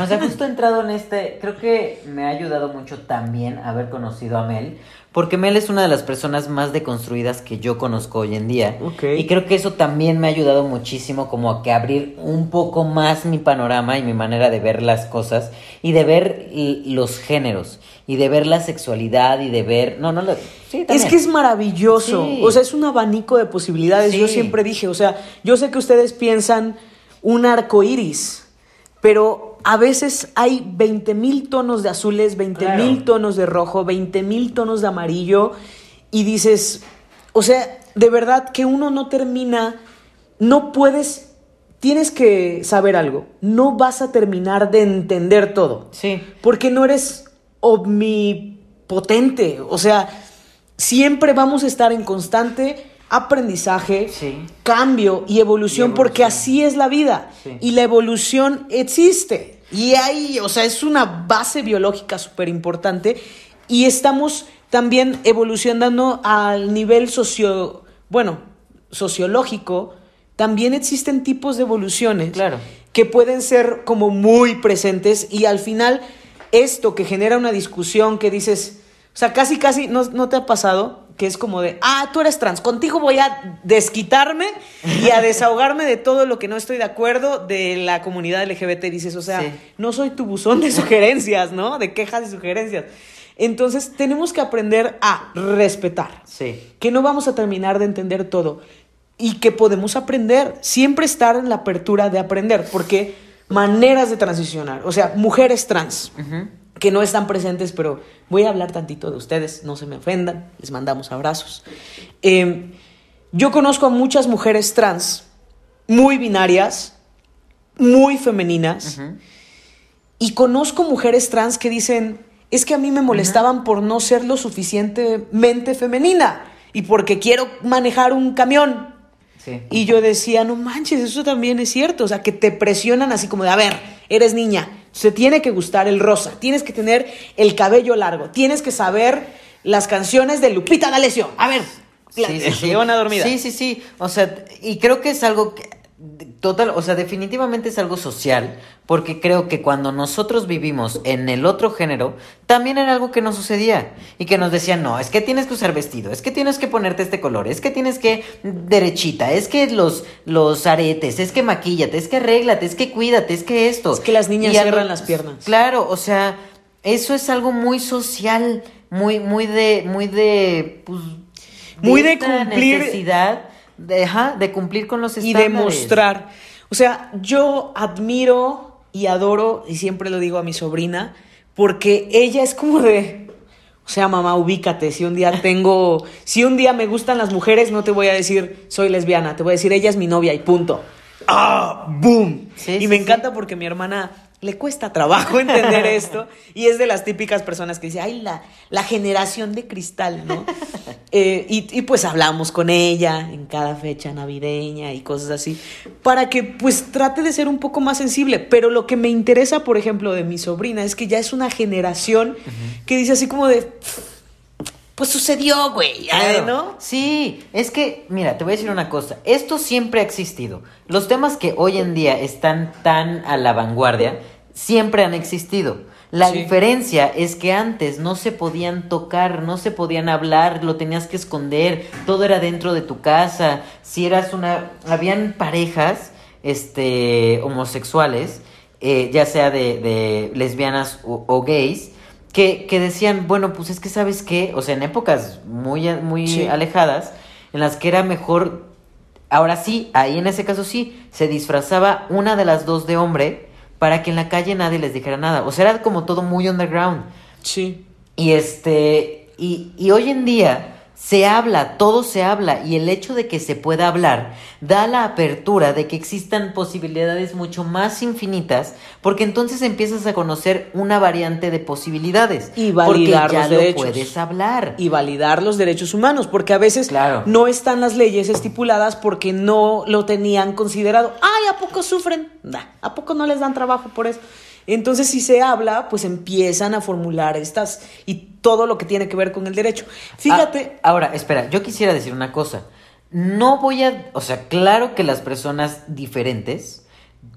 O sea, justo he entrado en este, creo que me ha ayudado mucho también haber conocido a Mel, porque Mel es una de las personas más deconstruidas que yo conozco hoy en día. Ok. Y creo que eso también me ha ayudado muchísimo como a que abrir un poco más mi panorama y mi manera de ver las cosas y de ver los géneros y de ver la sexualidad y de ver, no, no lo, sí, Es que es maravilloso. Sí. O sea, es un abanico de posibilidades. Yo siempre dije, o sea, yo sé que ustedes piensan un arco iris, pero a veces hay 20 mil tonos de azules, 20 mil Claro. tonos de rojo, 20 mil tonos de amarillo, y dices, o sea, de verdad que uno no termina, no puedes, tienes que saber algo, no vas a terminar de entender todo. Sí. Porque no eres omnipotente. O sea, siempre vamos a estar en constante aprendizaje, Sí. cambio y evolución, Y porque así es la vida. Sí. Y la evolución existe. Y hay, o sea, es una base biológica súper importante. Y estamos también evolucionando al nivel socio, bueno, sociológico. También existen tipos de evoluciones Claro. que pueden ser como muy presentes y al final esto que genera una discusión que dices, o sea, casi, casi, ¿no, no te ha pasado? Que es como de, ah, tú eres trans, contigo voy a desquitarme y a desahogarme de todo lo que no estoy de acuerdo de la comunidad LGBT. Dices, o sea, Sí. no soy tu buzón de sugerencias, ¿no? De quejas y sugerencias. Entonces, tenemos que aprender a respetar Sí. que no vamos a terminar de entender todo y que podemos aprender, siempre estar en la apertura de aprender, porque maneras de transicionar, o sea, mujeres trans. Que no están presentes, pero voy a hablar tantito de ustedes, no se me ofendan, les mandamos abrazos. Eh, yo conozco a muchas mujeres trans muy binarias, muy femeninas, y conozco mujeres trans que dicen, es que a mí me molestaban por no ser lo suficientemente femenina y porque quiero manejar un camión. Sí. Y yo decía, no manches, eso también es cierto. O sea, que te presionan así como de, a ver, eres niña, se tiene que gustar el rosa, tienes que tener el cabello largo, tienes que saber las canciones de Lupita D'Alessio. A ver, la Sí, dormida. Sí, sí, sí. O sea, y creo que es algo que total, o sea, definitivamente es algo social, porque creo que cuando nosotros vivimos en el otro género, también era algo que nos sucedía y que nos decían, "No, es que tienes que usar vestido, es que tienes que ponerte este color, es que tienes que derechita, es que los los aretes, es que maquíllate, es que arréglate, es que cuídate, es que esto." Es que las niñas Y algo- cierran las piernas. Claro, o sea, eso es algo muy social, muy muy de muy de pues muy de cumplir necesidad de, ajá, de cumplir con los y estándares. demostrar. O sea, yo admiro y adoro, y siempre lo digo a mi sobrina, porque ella es como de, o sea, mamá, ubícate, si un día tengo, si un día me gustan las mujeres, no te voy a decir soy lesbiana, te voy a decir ella es mi novia y punto. ¡Ah! ¡Boom! Sí, y sí, me sí. encanta porque mi hermana le cuesta trabajo entender esto y es de las típicas personas que dice, ay, la, la generación de cristal, ¿no? Eh, y, y, pues hablamos con ella en cada fecha navideña y cosas así, para que pues trate de ser un poco más sensible. Pero lo que me interesa, por ejemplo, de mi sobrina es que ya es una generación que dice así como de, pues sucedió, güey, Claro. ¿no? Sí, es que, mira, te voy a decir una cosa. Esto siempre ha existido. Los temas que hoy en día están tan a la vanguardia, siempre han existido. La Sí. diferencia es que antes no se podían tocar, no se podían hablar, lo tenías que esconder, todo era dentro de tu casa. Si eras una... Habían parejas este, homosexuales, eh, ya sea de, de lesbianas o, o gays, que, que decían, bueno, pues es que sabes qué, o sea, en épocas muy, muy Sí. alejadas, en las que era mejor, ahora sí, ahí en ese caso sí, se disfrazaba una de las dos de hombre para que en la calle nadie les dijera nada. O sea, era como todo muy underground. Sí. Y este, y, y hoy en día se habla, todo se habla, y el hecho de que se pueda hablar da la apertura de que existan posibilidades mucho más infinitas, porque entonces empiezas a conocer una variante de posibilidades. Y validar porque ya los lo derechos. puedes hablar. y validar los derechos humanos, porque a veces Claro. no están las leyes estipuladas porque no lo tenían considerado. Ay, ¿a poco sufren? Nah, ¿A poco no les dan trabajo por eso? Entonces, si se habla, pues empiezan a formular estas y todo lo que tiene que ver con el derecho. Fíjate, Ah, ahora, espera, yo quisiera decir una cosa. No voy a, o sea, claro que las personas diferentes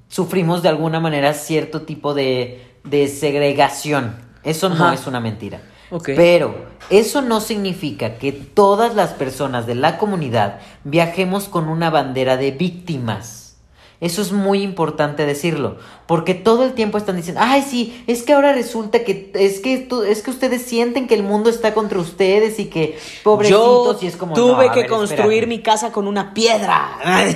sufrimos de alguna manera cierto tipo de, de segregación. Eso no Ajá. es una mentira. Ok. Pero eso no significa que todas las personas de la comunidad viajemos con una bandera de víctimas. Eso es muy importante decirlo, porque todo el tiempo están diciendo, ay sí, es que ahora resulta que es que tú- es que ustedes sienten que el mundo está contra ustedes y que pobrecitos yo y es como tuve "No, a que ver, construir espérate". mi casa con una piedra.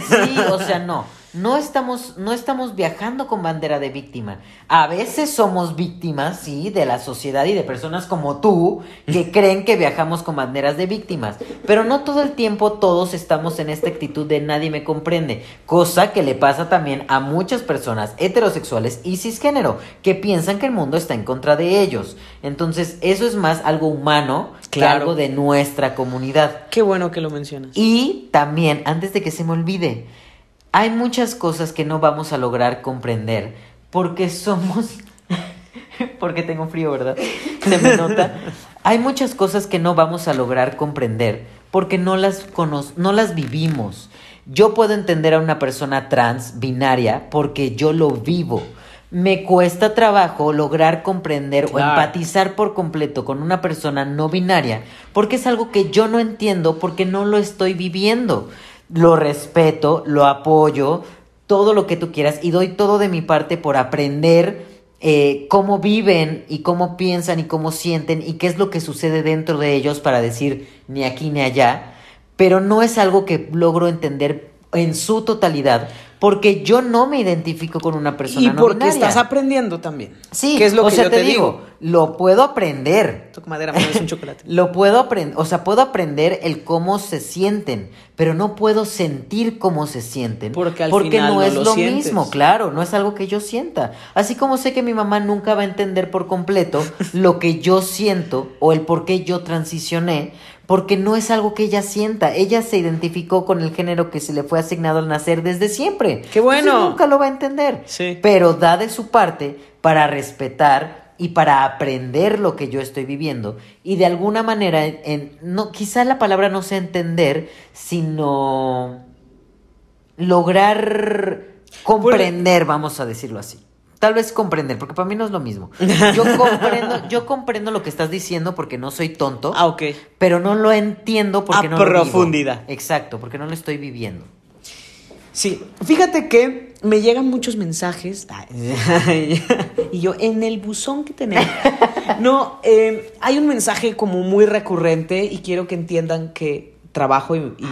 Sí, o sea, no. No estamos, no estamos viajando con bandera de víctima. A veces somos víctimas, sí, de la sociedad y de personas como tú que creen que viajamos con banderas de víctimas. Pero no todo el tiempo todos estamos en esta actitud de nadie me comprende. Cosa que le pasa también a muchas personas heterosexuales y cisgénero que piensan que el mundo está en contra de ellos. Entonces, eso es más algo humano que algo de nuestra comunidad. Qué bueno que lo mencionas. Y también, antes de que se me olvide, hay muchas cosas que no vamos a lograr comprender porque somos... porque tengo frío, ¿verdad? Se me nota. Hay muchas cosas que no vamos a lograr comprender porque no las, cono- no las vivimos. Yo puedo entender a una persona trans, binaria, porque yo lo vivo. Me cuesta trabajo lograr comprender o empatizar por completo con una persona no binaria, porque es algo que yo no entiendo porque no lo estoy viviendo. Lo respeto, lo apoyo, todo lo que tú quieras y doy todo de mi parte por aprender eh, cómo viven y cómo piensan y cómo sienten y qué es lo que sucede dentro de ellos para decir ni aquí ni allá, pero no es algo que logro entender en su totalidad porque yo no me identifico con una persona Y porque estás aprendiendo también. Sí, que es lo o que sea, yo te, te digo, lo puedo aprender. Madera, es un chocolate. Lo puedo aprender, o sea, puedo aprender el cómo se sienten, pero no puedo sentir cómo se sienten. Porque al final no no es lo lo, mismo, claro, no es algo que yo sienta. Así como sé que mi mamá nunca va a entender por completo lo que yo siento o el por qué yo transicioné, porque no es algo que ella sienta. Ella se identificó con el género que se le fue asignado al nacer desde siempre. ¡Qué bueno! Entonces nunca lo va a entender. Sí. Pero da de su parte para respetar y para aprender lo que yo estoy viviendo y de alguna manera en, no quizá la palabra no sea entender sino lograr comprender vamos a decirlo así tal vez comprender porque para mí no es lo mismo yo comprendo yo comprendo lo que estás diciendo porque no soy tonto Ah, ok. pero no lo entiendo porque A no lo vivo. profundidad. exacto porque no lo estoy viviendo Sí, fíjate que me llegan muchos mensajes y yo en el buzón que tenemos. No, eh, hay un mensaje como muy recurrente y quiero que entiendan que, trabajo y, y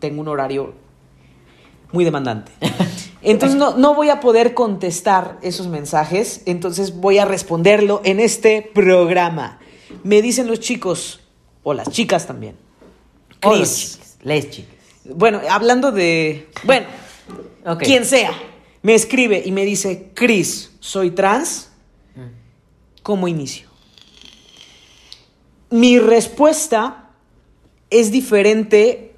tengo un horario muy demandante. Entonces no, no voy a poder contestar esos mensajes, entonces voy a responderlo en este programa. Me dicen los chicos, o las chicas también. O los Cris, chicas, les chicas. bueno, hablando de, bueno, quien sea, me escribe y me dice, Cris, soy trans, ¿cómo inicio? Mi respuesta es diferente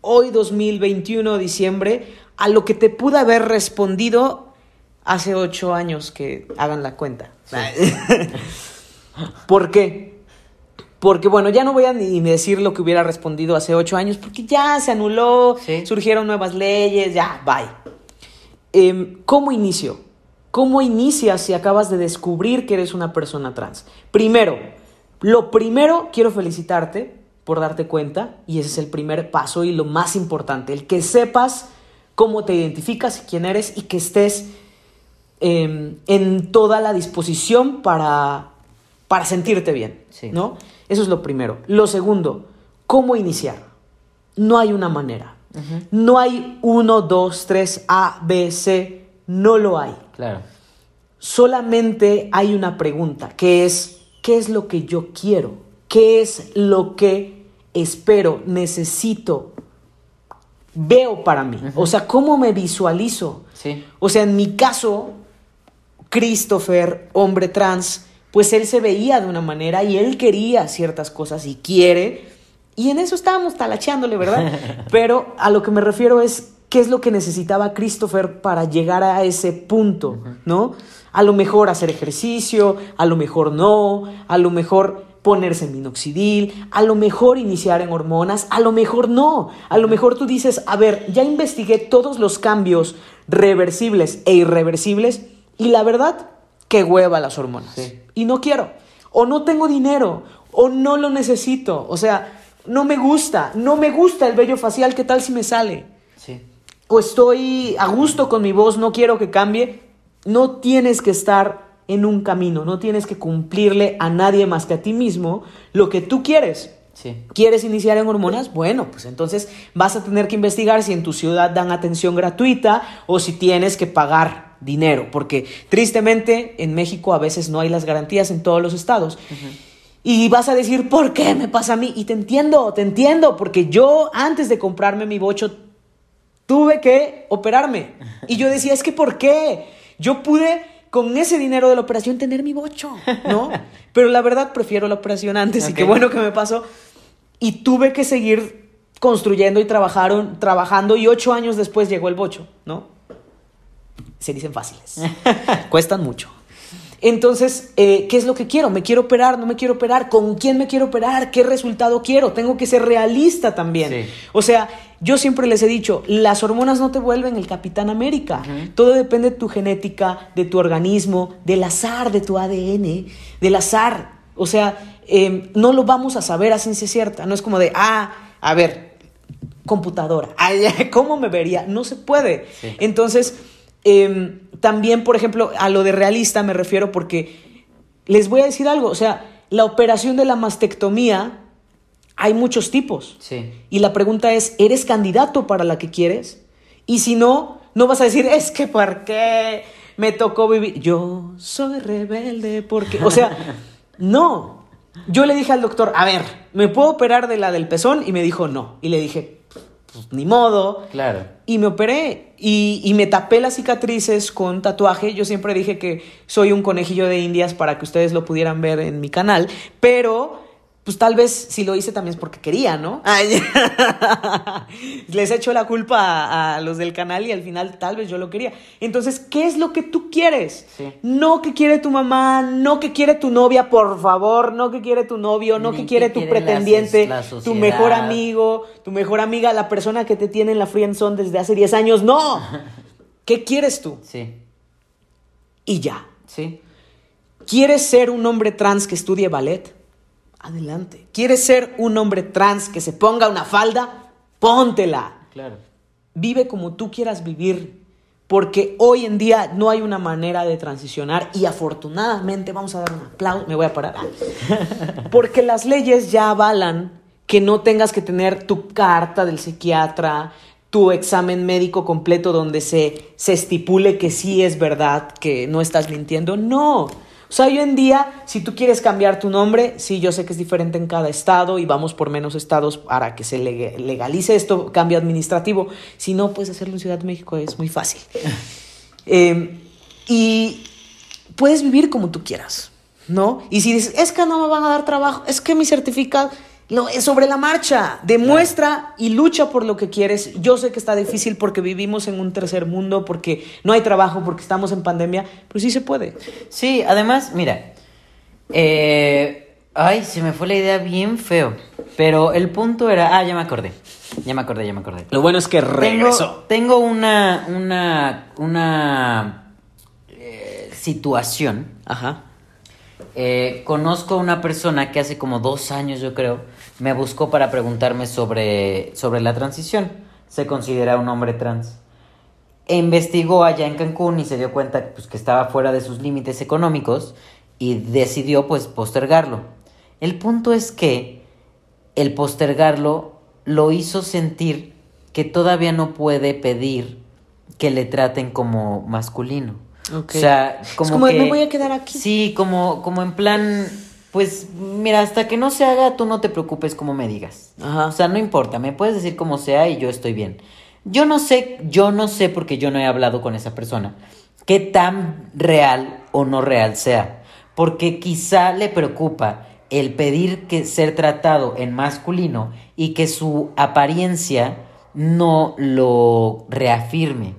hoy 2021, diciembre, a lo que te pude haber respondido hace ocho años que hagan la cuenta. ¿Por qué? Porque bueno, ya no voy a ni decir lo que hubiera respondido hace ocho años, porque ya se anuló, Sí. surgieron nuevas leyes, ya, bye. Em, ¿Cómo inicio? ¿Cómo inicias si acabas de descubrir que eres una persona trans? Primero, lo primero quiero felicitarte por darte cuenta, y ese es el primer paso y lo más importante, el que sepas cómo te identificas, quién eres y que estés em, en toda la disposición para, para sentirte bien, Sí. ¿no? Eso es lo primero. Lo segundo, ¿cómo iniciar? No hay una manera. No hay uno, dos, tres, A, B, C. No lo hay. Claro. Solamente hay una pregunta, que es, ¿qué es lo que yo quiero? ¿Qué es lo que espero, necesito, veo para mí? O sea, ¿cómo me visualizo? Sí. O sea, en mi caso, Christopher, hombre trans, pues él se veía de una manera y él quería ciertas cosas y quiere. Y en eso estábamos talacheándole, ¿verdad? Pero a lo que me refiero es qué es lo que necesitaba Christopher para llegar a ese punto, ¿no? A lo mejor hacer ejercicio, a lo mejor no, a lo mejor ponerse en minoxidil, a lo mejor iniciar en hormonas, a lo mejor no, a lo mejor tú dices, a ver, ya investigué todos los cambios reversibles e irreversibles y la verdad, qué hueva las hormonas. Sí. Y no quiero, o no tengo dinero, o no lo necesito, o sea, no me gusta, no me gusta el vello facial, ¿qué tal si me sale? Sí. o estoy a gusto con mi voz, no quiero que cambie, no tienes que estar en un camino, no tienes que cumplirle a nadie más que a ti mismo lo que tú quieres. Sí. ¿Quieres iniciar en hormonas? Bueno, pues entonces vas a tener que investigar si en tu ciudad dan atención gratuita o si tienes que pagar dinero, porque tristemente en México a veces no hay las garantías en todos los estados. Y vas a decir, ¿por qué me pasa a mí? Y te entiendo, te entiendo, porque yo antes de comprarme mi bocho tuve que operarme. Y yo decía, es que ¿por qué? Yo pude con ese dinero de la operación tener mi bocho, ¿no? Pero la verdad prefiero la operación antes y qué bueno que me pasó. Y tuve que seguir construyendo y trabajaron, trabajando y ocho años después llegó el bocho, ¿no? Se dicen fáciles. Cuestan mucho. Entonces, eh, ¿qué es lo que quiero? ¿Me quiero operar? ¿No me quiero operar? ¿Con quién me quiero operar? ¿Qué resultado quiero? Tengo que ser realista también. Sí. O sea, yo siempre les he dicho, las hormonas no te vuelven el Capitán América. Todo depende de tu genética, de tu organismo, del azar de tu ADN, del azar. O sea, eh, no lo vamos a saber a ciencia cierta. No es como de, ah, a ver, computadora. ¿Cómo me vería? No se puede. Sí. Entonces, eh, también, por ejemplo, a lo de realista me refiero porque les voy a decir algo. O sea, la operación de la mastectomía, hay muchos tipos. Sí. Y la pregunta es, ¿eres candidato para la que quieres? Y si no, no vas a decir, es que ¿por qué me tocó vivir? Yo soy rebelde porque... O sea, no. Yo le dije al doctor, a ver, ¿me puedo operar de la del pezón? Y me dijo, no. Y le dije, pues ni modo. Claro. Y me operé y, y me tapé las cicatrices con tatuaje. Yo siempre dije que soy un conejillo de indias para que ustedes lo pudieran ver en mi canal, pero pues tal vez si lo hice también es porque quería, ¿no? Ay, Les echo la culpa a, a los del canal y al final tal vez yo lo quería. Entonces, ¿qué es lo que tú quieres? Sí. No que quiere tu mamá, no que quiere tu novia, por favor, no que quiere tu novio, no Ni que que quiere tu la pretendiente, la tu mejor amigo, tu mejor amiga, la persona que te tiene en la friendzone desde hace 10 años. No. ¿Qué quieres tú? Sí. Y ya. Sí. ¿Quieres ser un hombre trans que estudie ballet? Adelante. ¿Quieres ser un hombre trans que se ponga una falda? Póntela. Claro. Vive como tú quieras vivir. Porque hoy en día no hay una manera de transicionar y afortunadamente vamos a dar un aplauso. Me voy a parar. Porque las leyes ya avalan que no tengas que tener tu carta del psiquiatra, tu examen médico completo donde se, se estipule que sí es verdad, que no estás mintiendo. No. O sea, hoy en día, si tú quieres cambiar tu nombre, sí, yo sé que es diferente en cada estado y vamos por menos estados para que se legalice esto, cambio administrativo. Si no, puedes hacerlo en Ciudad de México, es muy fácil. Em, y puedes vivir como tú quieras, ¿no? Y si dices, es que no me van a dar trabajo, es que mi certificado no, es sobre la marcha. Demuestra y lucha por lo que quieres. Yo sé que está difícil porque vivimos en un tercer mundo, porque no hay trabajo, porque estamos en pandemia, pero sí se puede. Sí, además, mira, eh, ay, se me fue la idea bien feo. Pero el punto era, ah, ya me acordé. Ya me acordé, ya me acordé. Lo bueno es que regresó. Tengo, una, una, una eh, situación. Ajá. Eh, conozco a una persona que hace como dos años, yo creo, me buscó para preguntarme sobre, sobre la transición. Se considera un hombre trans. E investigó allá en Cancún y se dio cuenta pues, que estaba fuera de sus límites económicos y decidió pues postergarlo. El punto es que el postergarlo lo hizo sentir que todavía no puede pedir que le traten como masculino. O sea, como, que, me voy a quedar aquí. Sí, como, como en plan, pues mira, hasta que no se haga, tú no te preocupes como me digas. O sea, no importa, me puedes decir como sea y yo estoy bien. Yo no sé, yo no sé porque yo no he hablado con esa persona, qué tan real o no real sea. Porque quizá le preocupa el pedir que ser tratado en masculino y que su apariencia no lo reafirme.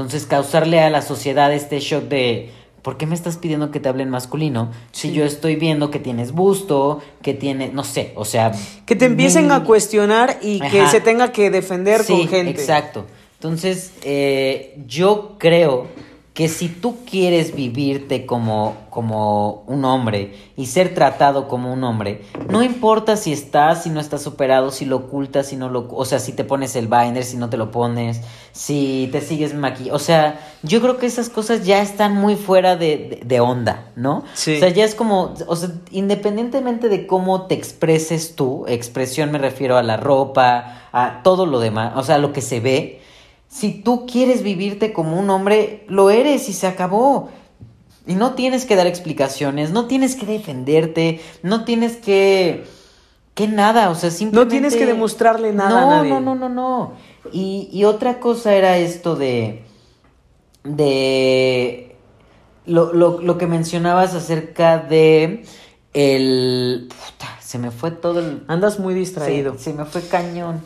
Entonces, causarle a la sociedad este shock de, ¿por qué me estás pidiendo que te hable en masculino? Si yo estoy viendo que tienes busto, que tiene, no sé, o sea... Que te empiecen a cuestionar y que se tenga que defender con gente. Exacto. Entonces, eh, yo creo que si tú quieres vivirte como, como un hombre y ser tratado como un hombre, no importa si estás, si no estás operado, si lo ocultas, si no lo... O sea, si te pones el binder, si no te lo pones, si te sigues maquillando. O sea, yo creo que esas cosas ya están muy fuera de, de, onda, ¿no? Sí. O sea, ya es como... O sea, independientemente de cómo te expreses tú, expresión me refiero a la ropa, a todo lo demás, o sea, lo que se ve si tú quieres vivirte como un hombre, lo eres y se acabó. Y no tienes que dar explicaciones, no tienes que defenderte, no tienes que... que nada, o sea, simplemente... No tienes que demostrarle nada no, a nadie. No, no, no, no. Y, y otra cosa era esto de... de... Lo, lo, lo que mencionabas acerca de el... Puta, se me fue todo el... Andas muy distraído. se me fue cañón.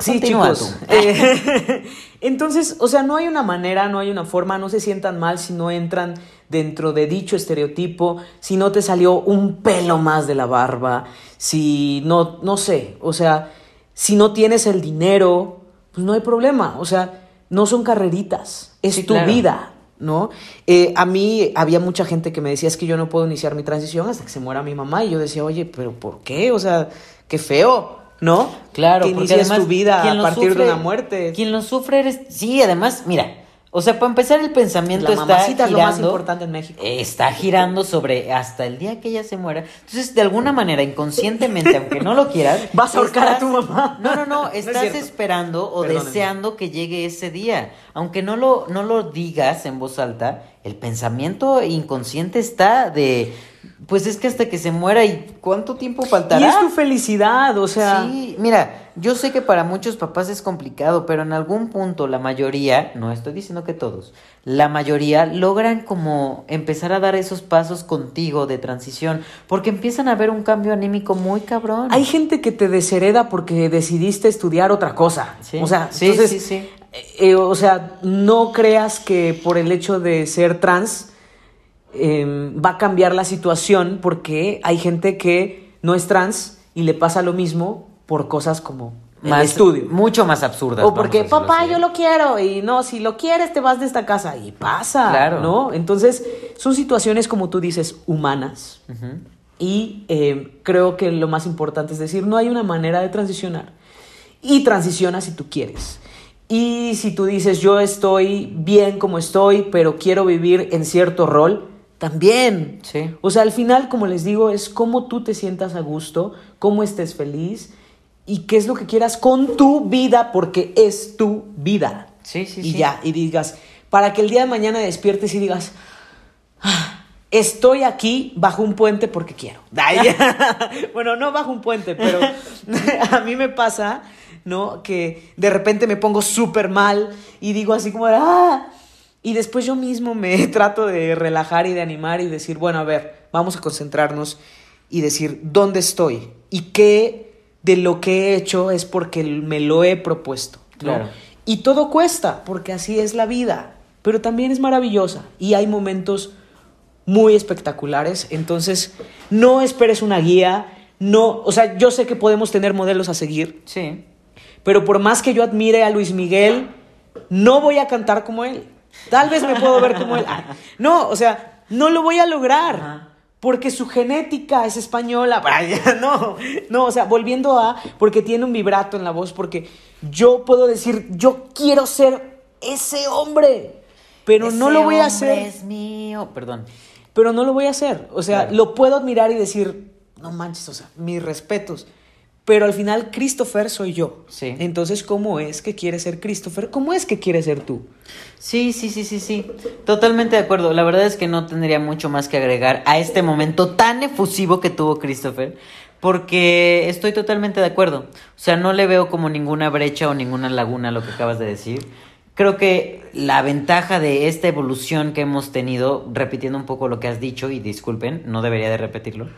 Sí, chicos. Eh, entonces, o sea, no hay una manera, no hay una forma, no se sientan mal si no entran dentro de dicho estereotipo, si no te salió un pelo más de la barba, si no, no sé, o sea, si no tienes el dinero, pues no hay problema, o sea, no son carreritas, es tu vida, ¿no? Eh, a mí había mucha gente que me decía, es que yo no puedo iniciar mi transición hasta que se muera mi mamá, y yo decía, oye, pero ¿por qué? O sea, qué feo. ¿No? Claro, que inicias tu vida a partir de una muerte. Quien lo sufre eres. Sí, además, mira. O sea, para empezar, el pensamiento está girando. Es lo más importante en México. Está girando sobre hasta el día que ella se muera. Entonces, de alguna manera, inconscientemente, aunque no lo quieras. Vas a ahorcar a tu mamá. No, no, no. Estás esperando o deseando que llegue ese día. Aunque no lo, no lo digas en voz alta, el pensamiento inconsciente está de pues es que hasta que se muera y cuánto tiempo faltará. Y es tu felicidad, o sea. Sí, mira, yo sé que para muchos papás es complicado, pero en algún punto la mayoría, no estoy diciendo que todos, la mayoría logran como empezar a dar esos pasos contigo de transición, porque empiezan a ver un cambio anímico muy cabrón. Hay gente que te deshereda porque decidiste estudiar otra cosa. Sí, o sea, sí, sí, sí. Eh, o sea, no creas que por el hecho de ser trans Em, va a cambiar la situación porque hay gente que no es trans y le pasa lo mismo por cosas como más, estudio. Mucho más absurdas. O porque, papá, yo lo quiero. Y no, si lo quieres, te vas de esta casa. Y pasa. Claro. ¿No? Entonces, son situaciones, como tú dices, humanas. Y em, creo que lo más importante es decir, no hay una manera de transicionar. Y transiciona si tú quieres. Y si tú dices, yo estoy bien como estoy, pero quiero vivir en cierto rol, también. Sí. O sea, al final, como les digo, es cómo tú te sientas a gusto, cómo estés feliz y qué es lo que quieras con tu vida, porque es tu vida. Sí, sí, y sí. ya, y digas, para que el día de mañana despiertes y digas, "Ah, estoy aquí bajo un puente porque quiero. Bueno, no bajo un puente, pero a mí me pasa, ¿no? Que de repente me pongo súper mal y digo así como, ah, y después yo mismo me trato de relajar y de animar y decir, bueno, a ver, vamos a concentrarnos y decir, ¿dónde estoy? ¿Y qué de lo que he hecho es porque me lo he propuesto? ¿no? Claro. Y todo cuesta, porque así es la vida, pero también es maravillosa y hay momentos muy espectaculares, entonces no esperes una guía, no, o sea, yo sé que podemos tener modelos a seguir, Sí. pero por más que yo admire a Luis Miguel, no voy a cantar como él. Tal vez me puedo ver como él. Ah, No, o sea, no lo voy a lograr. Ajá. Porque su genética es española. Vaya, No, no, o sea, volviendo a, porque tiene un vibrato en la voz, porque yo puedo decir, yo quiero ser ese hombre, pero no lo voy a hacer. es mío. Perdón. Pero no lo voy a hacer. O sea, Claro. lo puedo admirar y decir, no manches, o sea, mis respetos. Pero al final, Christopher soy yo. Sí. Entonces, ¿cómo es que quiere ser Christopher? ¿Cómo es que quiere ser tú? Sí, sí, sí, sí, sí. Totalmente de acuerdo. La verdad es que no tendría mucho más que agregar a este momento tan efusivo que tuvo Christopher. Porque estoy totalmente de acuerdo. O sea, no le veo como ninguna brecha o ninguna laguna a lo que acabas de decir. Creo que la ventaja de esta evolución que hemos tenido, repitiendo un poco lo que has dicho, y disculpen, no debería de repetirlo,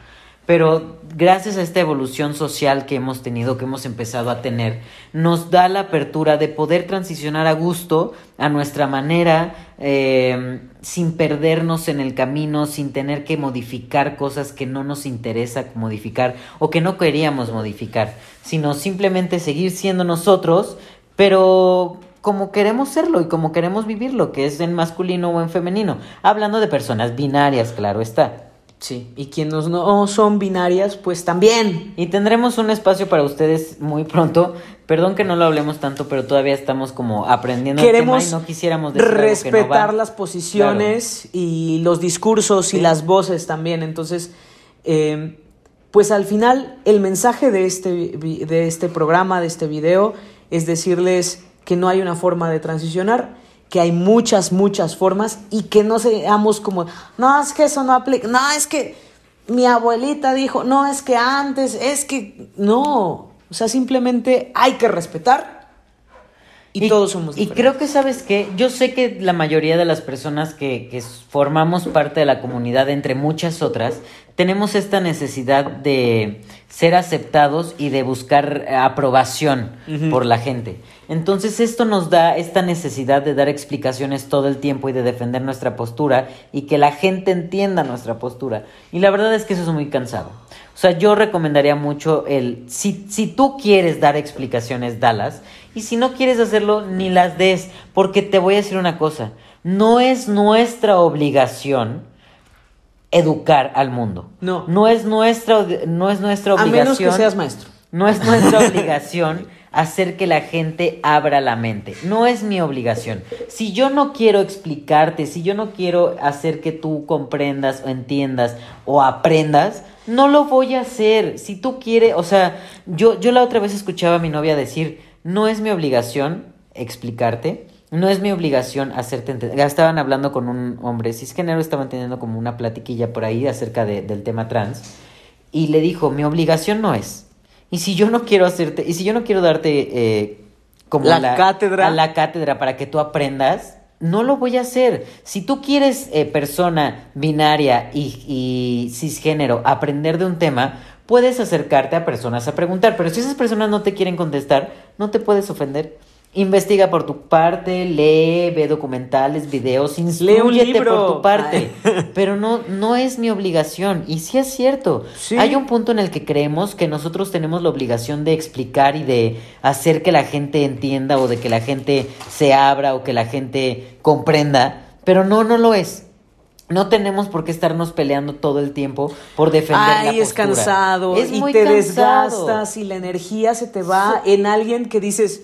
pero gracias a esta evolución social que hemos tenido, que hemos empezado a tener, nos da la apertura de poder transicionar a gusto, a nuestra manera, eh, sin perdernos en el camino, sin tener que modificar cosas que no nos interesa modificar o que no queríamos modificar, sino simplemente seguir siendo nosotros, pero como queremos serlo y como queremos vivirlo, que es en masculino o en femenino, hablando de personas binarias, claro está. Sí. Y quienes no son binarias, pues también. Y tendremos un espacio para ustedes muy pronto. Perdón que no lo hablemos tanto, pero todavía estamos como aprendiendo Queremos el tema y no quisiéramos decir algo que no respetar las posiciones y los discursos y las voces también. Entonces, eh, pues al final, el mensaje de este, de este programa, de este video, es decirles que no hay una forma de transicionar, que hay muchas, muchas formas y que no seamos como, no, es que eso no aplica, no, es que mi abuelita dijo, no, es que antes, es que no, o sea, simplemente hay que respetar y, todos somos Y creo que, ¿sabes qué? Yo sé que la mayoría de las personas que, que formamos parte de la comunidad, entre muchas otras, tenemos esta necesidad de ser aceptados y de buscar aprobación por la gente. Entonces esto nos da esta necesidad de dar explicaciones todo el tiempo y de defender nuestra postura y que la gente entienda nuestra postura. Y la verdad es que eso es muy cansado. O sea, yo recomendaría mucho el, si, si tú quieres dar explicaciones, dalas. Y si no quieres hacerlo, ni las des. Porque te voy a decir una cosa, no es nuestra obligación educar al mundo. No. No es nuestra, no es nuestra A obligación. menos que seas maestro. No es nuestra obligación hacer que la gente abra la mente. No es mi obligación. Si yo no quiero explicarte, si yo no quiero hacer que tú comprendas o entiendas o aprendas, no lo voy a hacer. Si tú quieres, o sea, yo, yo la otra vez escuchaba a mi novia decir, no es mi obligación explicarte. No es mi obligación hacerte entender. Estaban hablando con un hombre cisgénero, estaban teniendo como una platiquilla por ahí acerca de- del tema trans. Y le dijo, mi obligación no es. Y si yo no quiero hacerte, y si yo no quiero darte eh, como La cátedra. a la cátedra para que tú aprendas, no lo voy a hacer. Si tú quieres, eh, persona binaria y, y cisgénero, aprender de un tema, puedes acercarte a personas a preguntar. Pero si esas personas no te quieren contestar, no te puedes ofender. Investiga por tu parte, lee, ve documentales, videos, libro. por tu parte. Pero no, no es mi obligación. Y sí es cierto. Sí. Hay un punto en el que creemos que nosotros tenemos la obligación de explicar y de hacer que la gente entienda o de que la gente se abra o que la gente comprenda. Pero no, no lo es. No tenemos por qué estarnos peleando todo el tiempo por defender la Ay, es postura. cansado Es y muy te cansado. desgastas y la energía se te va en alguien que dices,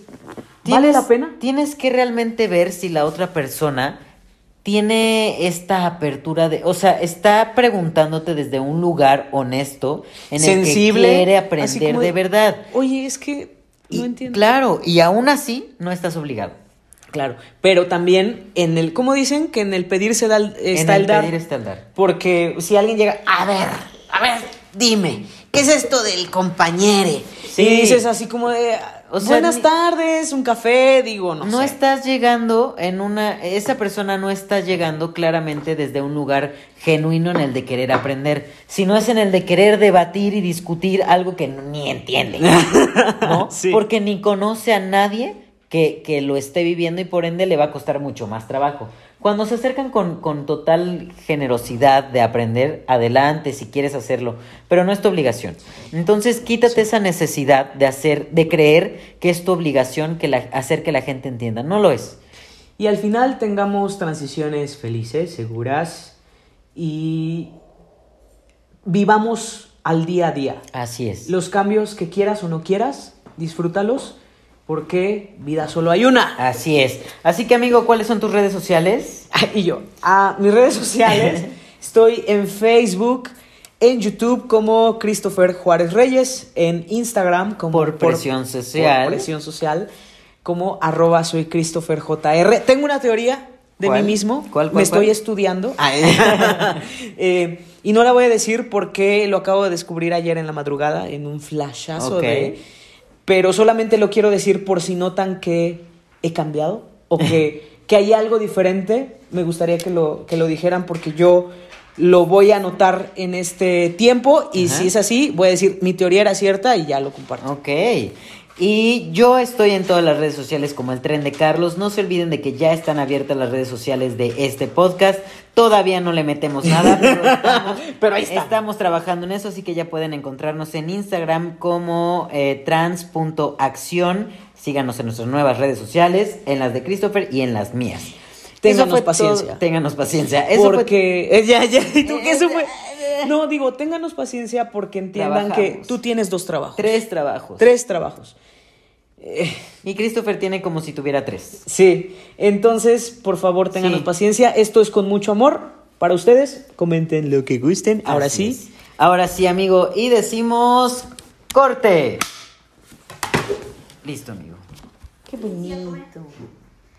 ¿vale la pena? Tienes que realmente ver si la otra persona tiene esta apertura de, o sea, está preguntándote desde un lugar honesto en Sensible, el que quiere aprender de, de- verdad. Oye, es que Y, no entiendo. Claro, y aún así no estás obligado. Claro, pero también en el, ¿cómo dicen? Que en el pedir se da, el- está en el, pedir está el dar. Porque si alguien llega, a ver, a ver, dime, ¿qué es esto del compañere? Sí. Y dices así como de, O sea, buenas tardes, un café, digo, no, No, sé. estás llegando en una, esa persona no está llegando claramente desde un lugar genuino en el de querer aprender, sino es en el de querer debatir y discutir algo que ni entiende, ¿no? Sí. Porque ni conoce a nadie que, que lo esté viviendo y por ende le va a costar mucho más trabajo. Cuando se acercan con, con total generosidad de aprender, adelante si quieres hacerlo, pero no es tu obligación. Entonces quítate esa necesidad de hacer, de creer que es tu obligación que la- hacer que la gente entienda. No lo es. Y al final tengamos transiciones felices, seguras y vivamos al día a día. Así es. Los cambios que quieras o no quieras, disfrútalos porque vida solo hay una. Así es. Así que amigo, ¿cuáles son tus redes sociales? Y yo, a mis redes sociales, estoy en Facebook, en YouTube como Christopher Juárez Reyes, en Instagram como Por presión social. por presión social, como arroba soy Christopher JR. Tengo una teoría de ¿Cuál? mí mismo, ¿Cuál, cuál, me estoy estudiando Eh, y no la voy a decir porque lo acabo de descubrir ayer en la madrugada en un flashazo de... Pero solamente lo quiero decir por si notan que he cambiado o que, que hay algo diferente. Me gustaría que lo, que lo dijeran porque yo lo voy a anotar en este tiempo y Ajá. si es así, voy a decir mi teoría era cierta y ya lo comparto. Ok. Y yo estoy en todas las redes sociales como el tren de Carlos. No se olviden de que ya están abiertas las redes sociales de este podcast. Todavía no le metemos nada, pero estamos, Pero ahí está. estamos trabajando en eso, así que ya pueden encontrarnos en Instagram como eh, trans.acción. Síganos en nuestras nuevas redes sociales, en las de Christopher y en las mías. Ténganos Eso fue paciencia. todo. Ténganos paciencia. Eso porque ya, ya, ¿y tú qué eso fue? No, digo, ténganos paciencia porque entiendan que tú tienes dos trabajos. tres trabajos. Tres trabajos. Y Christopher tiene como si tuviera tres. Sí, entonces, por favor, ténganos Sí. paciencia. Esto es con mucho amor para ustedes. Comenten lo que gusten. Ahora Así sí. es. Ahora sí, amigo. Y decimos corte. Listo, amigo. Qué bonito.